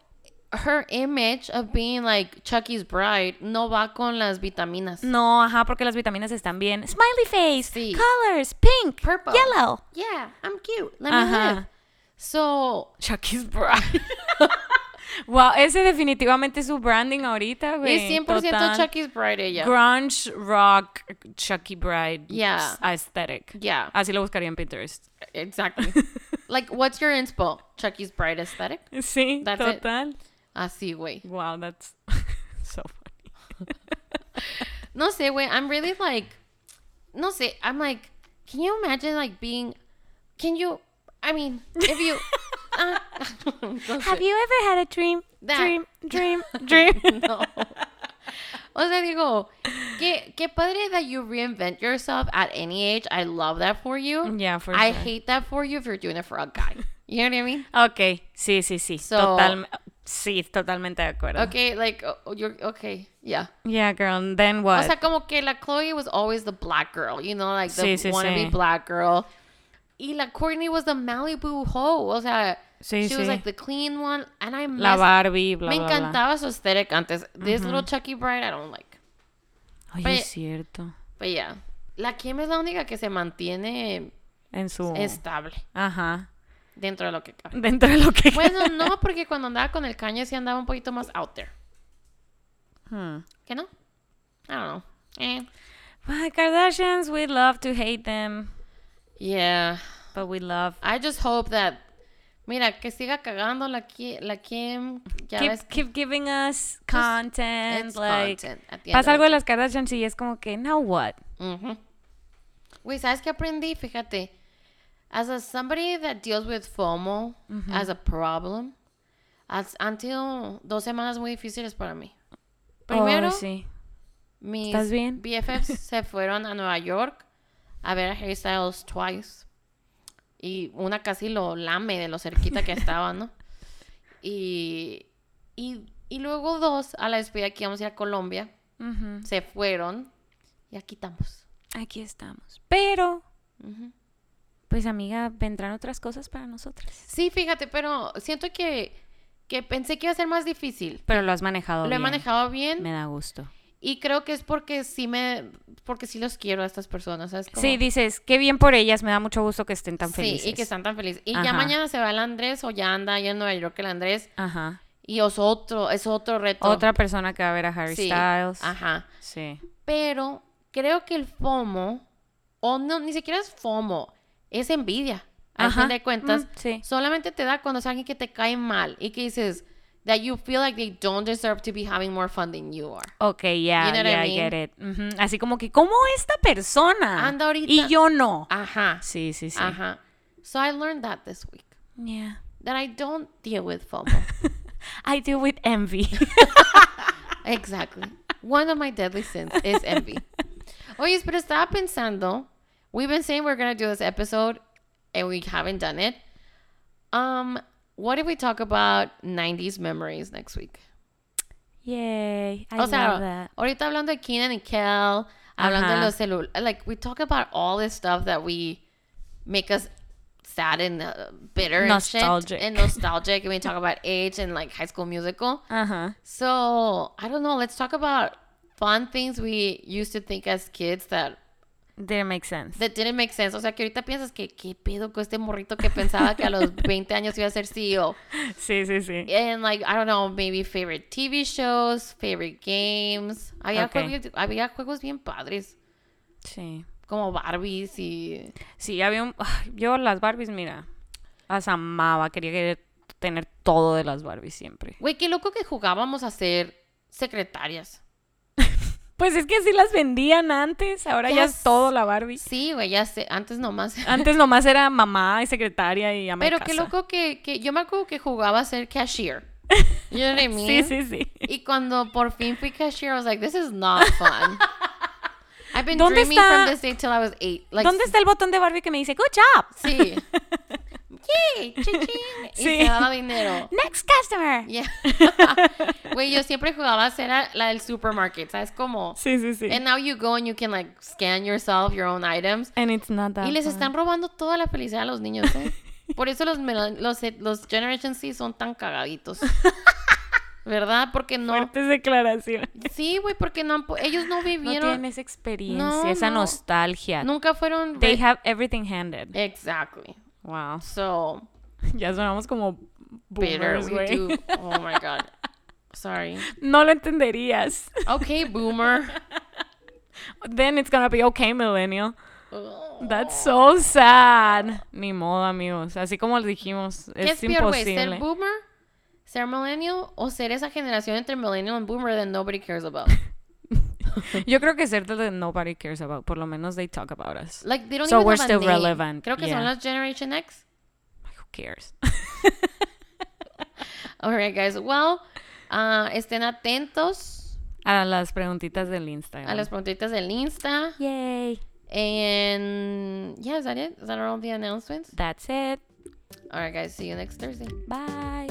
her image of being like Chucky's bride no va con las vitaminas. No, ajá, porque las vitaminas están bien. Smiley face, Sí. colors, pink, Purple. yellow. Yeah, I'm cute. Let me Ajá. live. So, Chucky's bride. wow, ese definitivamente es su branding ahorita, güey. es 100% Total. Chucky's bride ella. Grunge rock Chucky Bride Yeah. aesthetic. Yeah, Así lo buscaría en Pinterest. exactly. like, what's your inspo? Chucky's bride aesthetic? Sí, That's it. Así, güey. Wow, that's so funny. No sé, güey. I'm really like, no sé. I'm like, can you imagine like being, can you, I mean, if you, uh, Have you ever had a dream? That- Dream, dream, dream. No. O sea, digo, qué, qué padre that you reinvent yourself at any age. I love that for you. Yeah, for I sure. hate that for you if you're doing it for a guy. You know what I mean? Ok, sí, sí, sí. So, total. Sí, totalmente de acuerdo. Okay, like, oh, you're, okay, yeah. Yeah, girl, and then what? O sea, como que la Chloe was always the black girl, you know, like the Sí, sí, wannabe sí. black girl. Y la Courtney was the Malibu hoe, o sea, sí, she was like the clean one, and I la Barbie, bla, Me bla, bla. encantaba su aesthetic antes. This little Chucky Bride, I don't like. Oye, es cierto. But yeah, la Kim es la única que se mantiene En su... estable Ajá. Dentro de lo que cabe. Dentro de lo que... Bueno, no, porque cuando andaba con el caño sí andaba un poquito más out there. Hmm. ¿Qué no? I don't know. Eh. Well, Kardashians, we love to hate them, Yeah. but we love... I just hope that. Mira, que siga cagando la, Ki- la Kim. Ya Keep, ves que keep giving us content, it's like... content Pasa algo de las Kardashians y es como que, now what? Ujú. Güey, ¿sabes qué aprendí? Fíjate. As a somebody that deals with FOMO as a problem, as, han sido dos semanas muy difíciles para mí. Primero, Oh, sí. mis ¿Estás bien? BFFs se fueron a Nueva York a ver a Harry Styles twice. Y una casi lo lame de lo cerquita que estaba, ¿no? Y, y, y luego dos, a la despedida que íbamos a ir a Colombia, se fueron y aquí estamos. Aquí estamos. Pero. Pues amiga, vendrán otras cosas para nosotras. Sí, fíjate, pero siento que, que pensé que iba a ser más difícil. Pero lo has manejado Lo he bien. manejado bien Me da gusto. y creo que es porque sí me, porque sí los quiero a estas personas, ¿sabes? Como- Sí, dices, qué bien por ellas, me da mucho gusto que estén tan felices. Sí, y que están tan felices. Y ya mañana se va el Andrés o ya anda allá en Nueva York el Andrés. Ajá. Y es otro, es otro reto. Otra persona que va a ver a Harry Sí, Styles. Ajá. Sí. Pero creo que el FOMO, o no, ni siquiera es FOMO, es envidia. Al Ajá. fin de cuentas, Mm, sí. solamente te da cuando es alguien que te cae mal y que dices that you feel like they don't deserve to be having more fun than you are. Ok, ya, You know what I ya, I mean? get it. Así como que, ¿cómo esta persona? Anda ahorita- Y yo no. Ajá. Sí, sí, sí. Ajá. So I learned that this week. Yeah. That I don't deal with FOMO. I deal with envy. Exactly. One of my deadly sins is envy. Oye, pero estaba pensando, we've been saying we're going to do this episode and we haven't done it. Um, what if we talk about 90s memories next week? Yay. I o sea, love that. ahorita hablando de Keenan and Kel, hablando Ajá. de los celulares, like we talk about all this stuff that we make us sad and uh, bitter Nostalgic. and shit, and nostalgic and we talk about age and like high school musical. Uh huh. So, I don't know. Let's talk about fun things we used to think as kids that Didn't make sense. that didn't make sense. O sea, que ahorita piensas que qué pedo con este morrito que pensaba que a los 20 años iba a ser CEO. Sí, sí, sí. And like, I don't know, maybe favorite TV shows, favorite games. Había, Okay. juegos, había juegos bien padres, Sí. como Barbies y... Sí, había un... Yo las Barbies, mira, las amaba. Quería que- tener todo de las Barbies siempre. Güey, qué loco que jugábamos a ser secretarias. Pues es que así las vendían antes. Ahora ya, Ya es todo la Barbie. Sí, güey, ya sé. Antes nomás... Antes nomás era mamá y secretaria y ama de Pero qué loco que, que... Yo me acuerdo que jugaba a ser cashier. You know what I Sí, mean? sí, sí. Y cuando por fin fui cashier, I was like, this is not fun. I've been ¿Dónde dreaming está- from this day till I was eight. Like, ¿Dónde está el botón de Barbie que me dice, good job? Sí. Yay, chichín. Y Sí. se daba dinero. Next customer. Yeah. Güey, yo siempre jugaba a ser la del supermarket, ¿sabes cómo? Sí, sí, sí. And now you go and you can like scan yourself your own items. And it's not that Y les están robando toda la felicidad a los niños, ¿eh? Por eso los, los, los Generation C son tan cagaditos. ¿Verdad? Porque no... Fuertes declaraciones. Sí, güey, porque no, ellos no No vivieron... tienen esa experiencia, No, esa no. nostalgia. Nunca fueron... They have everything handed. Exactly. Wow. So, Ya sonamos como bitter. boomers, We güey. do. Oh my God. Sorry. No lo entenderías. Okay, boomer. Then it's gonna be okay, millennial. Ugh. That's so sad. Ni modo, amigos. Así como les dijimos, ¿Qué es es peor, güey? ¿Ser imposible. boomer? ¿Ser millennial? ¿O ser esa generación entre millennial and boomer that nobody cares about? Yo creo que ser that nobody cares about. Por lo menos they talk about us. Like, they don't So even we're have a still name. relevant, Creo que son las Generation X. Who cares? Alright, guys. Well, ah, estén atentos A las preguntitas del Instagram. a las preguntitas del Insta. Yay. And yeah, is that it? Is that all the announcements? That's it. Alright, guys. See you next Thursday. Bye.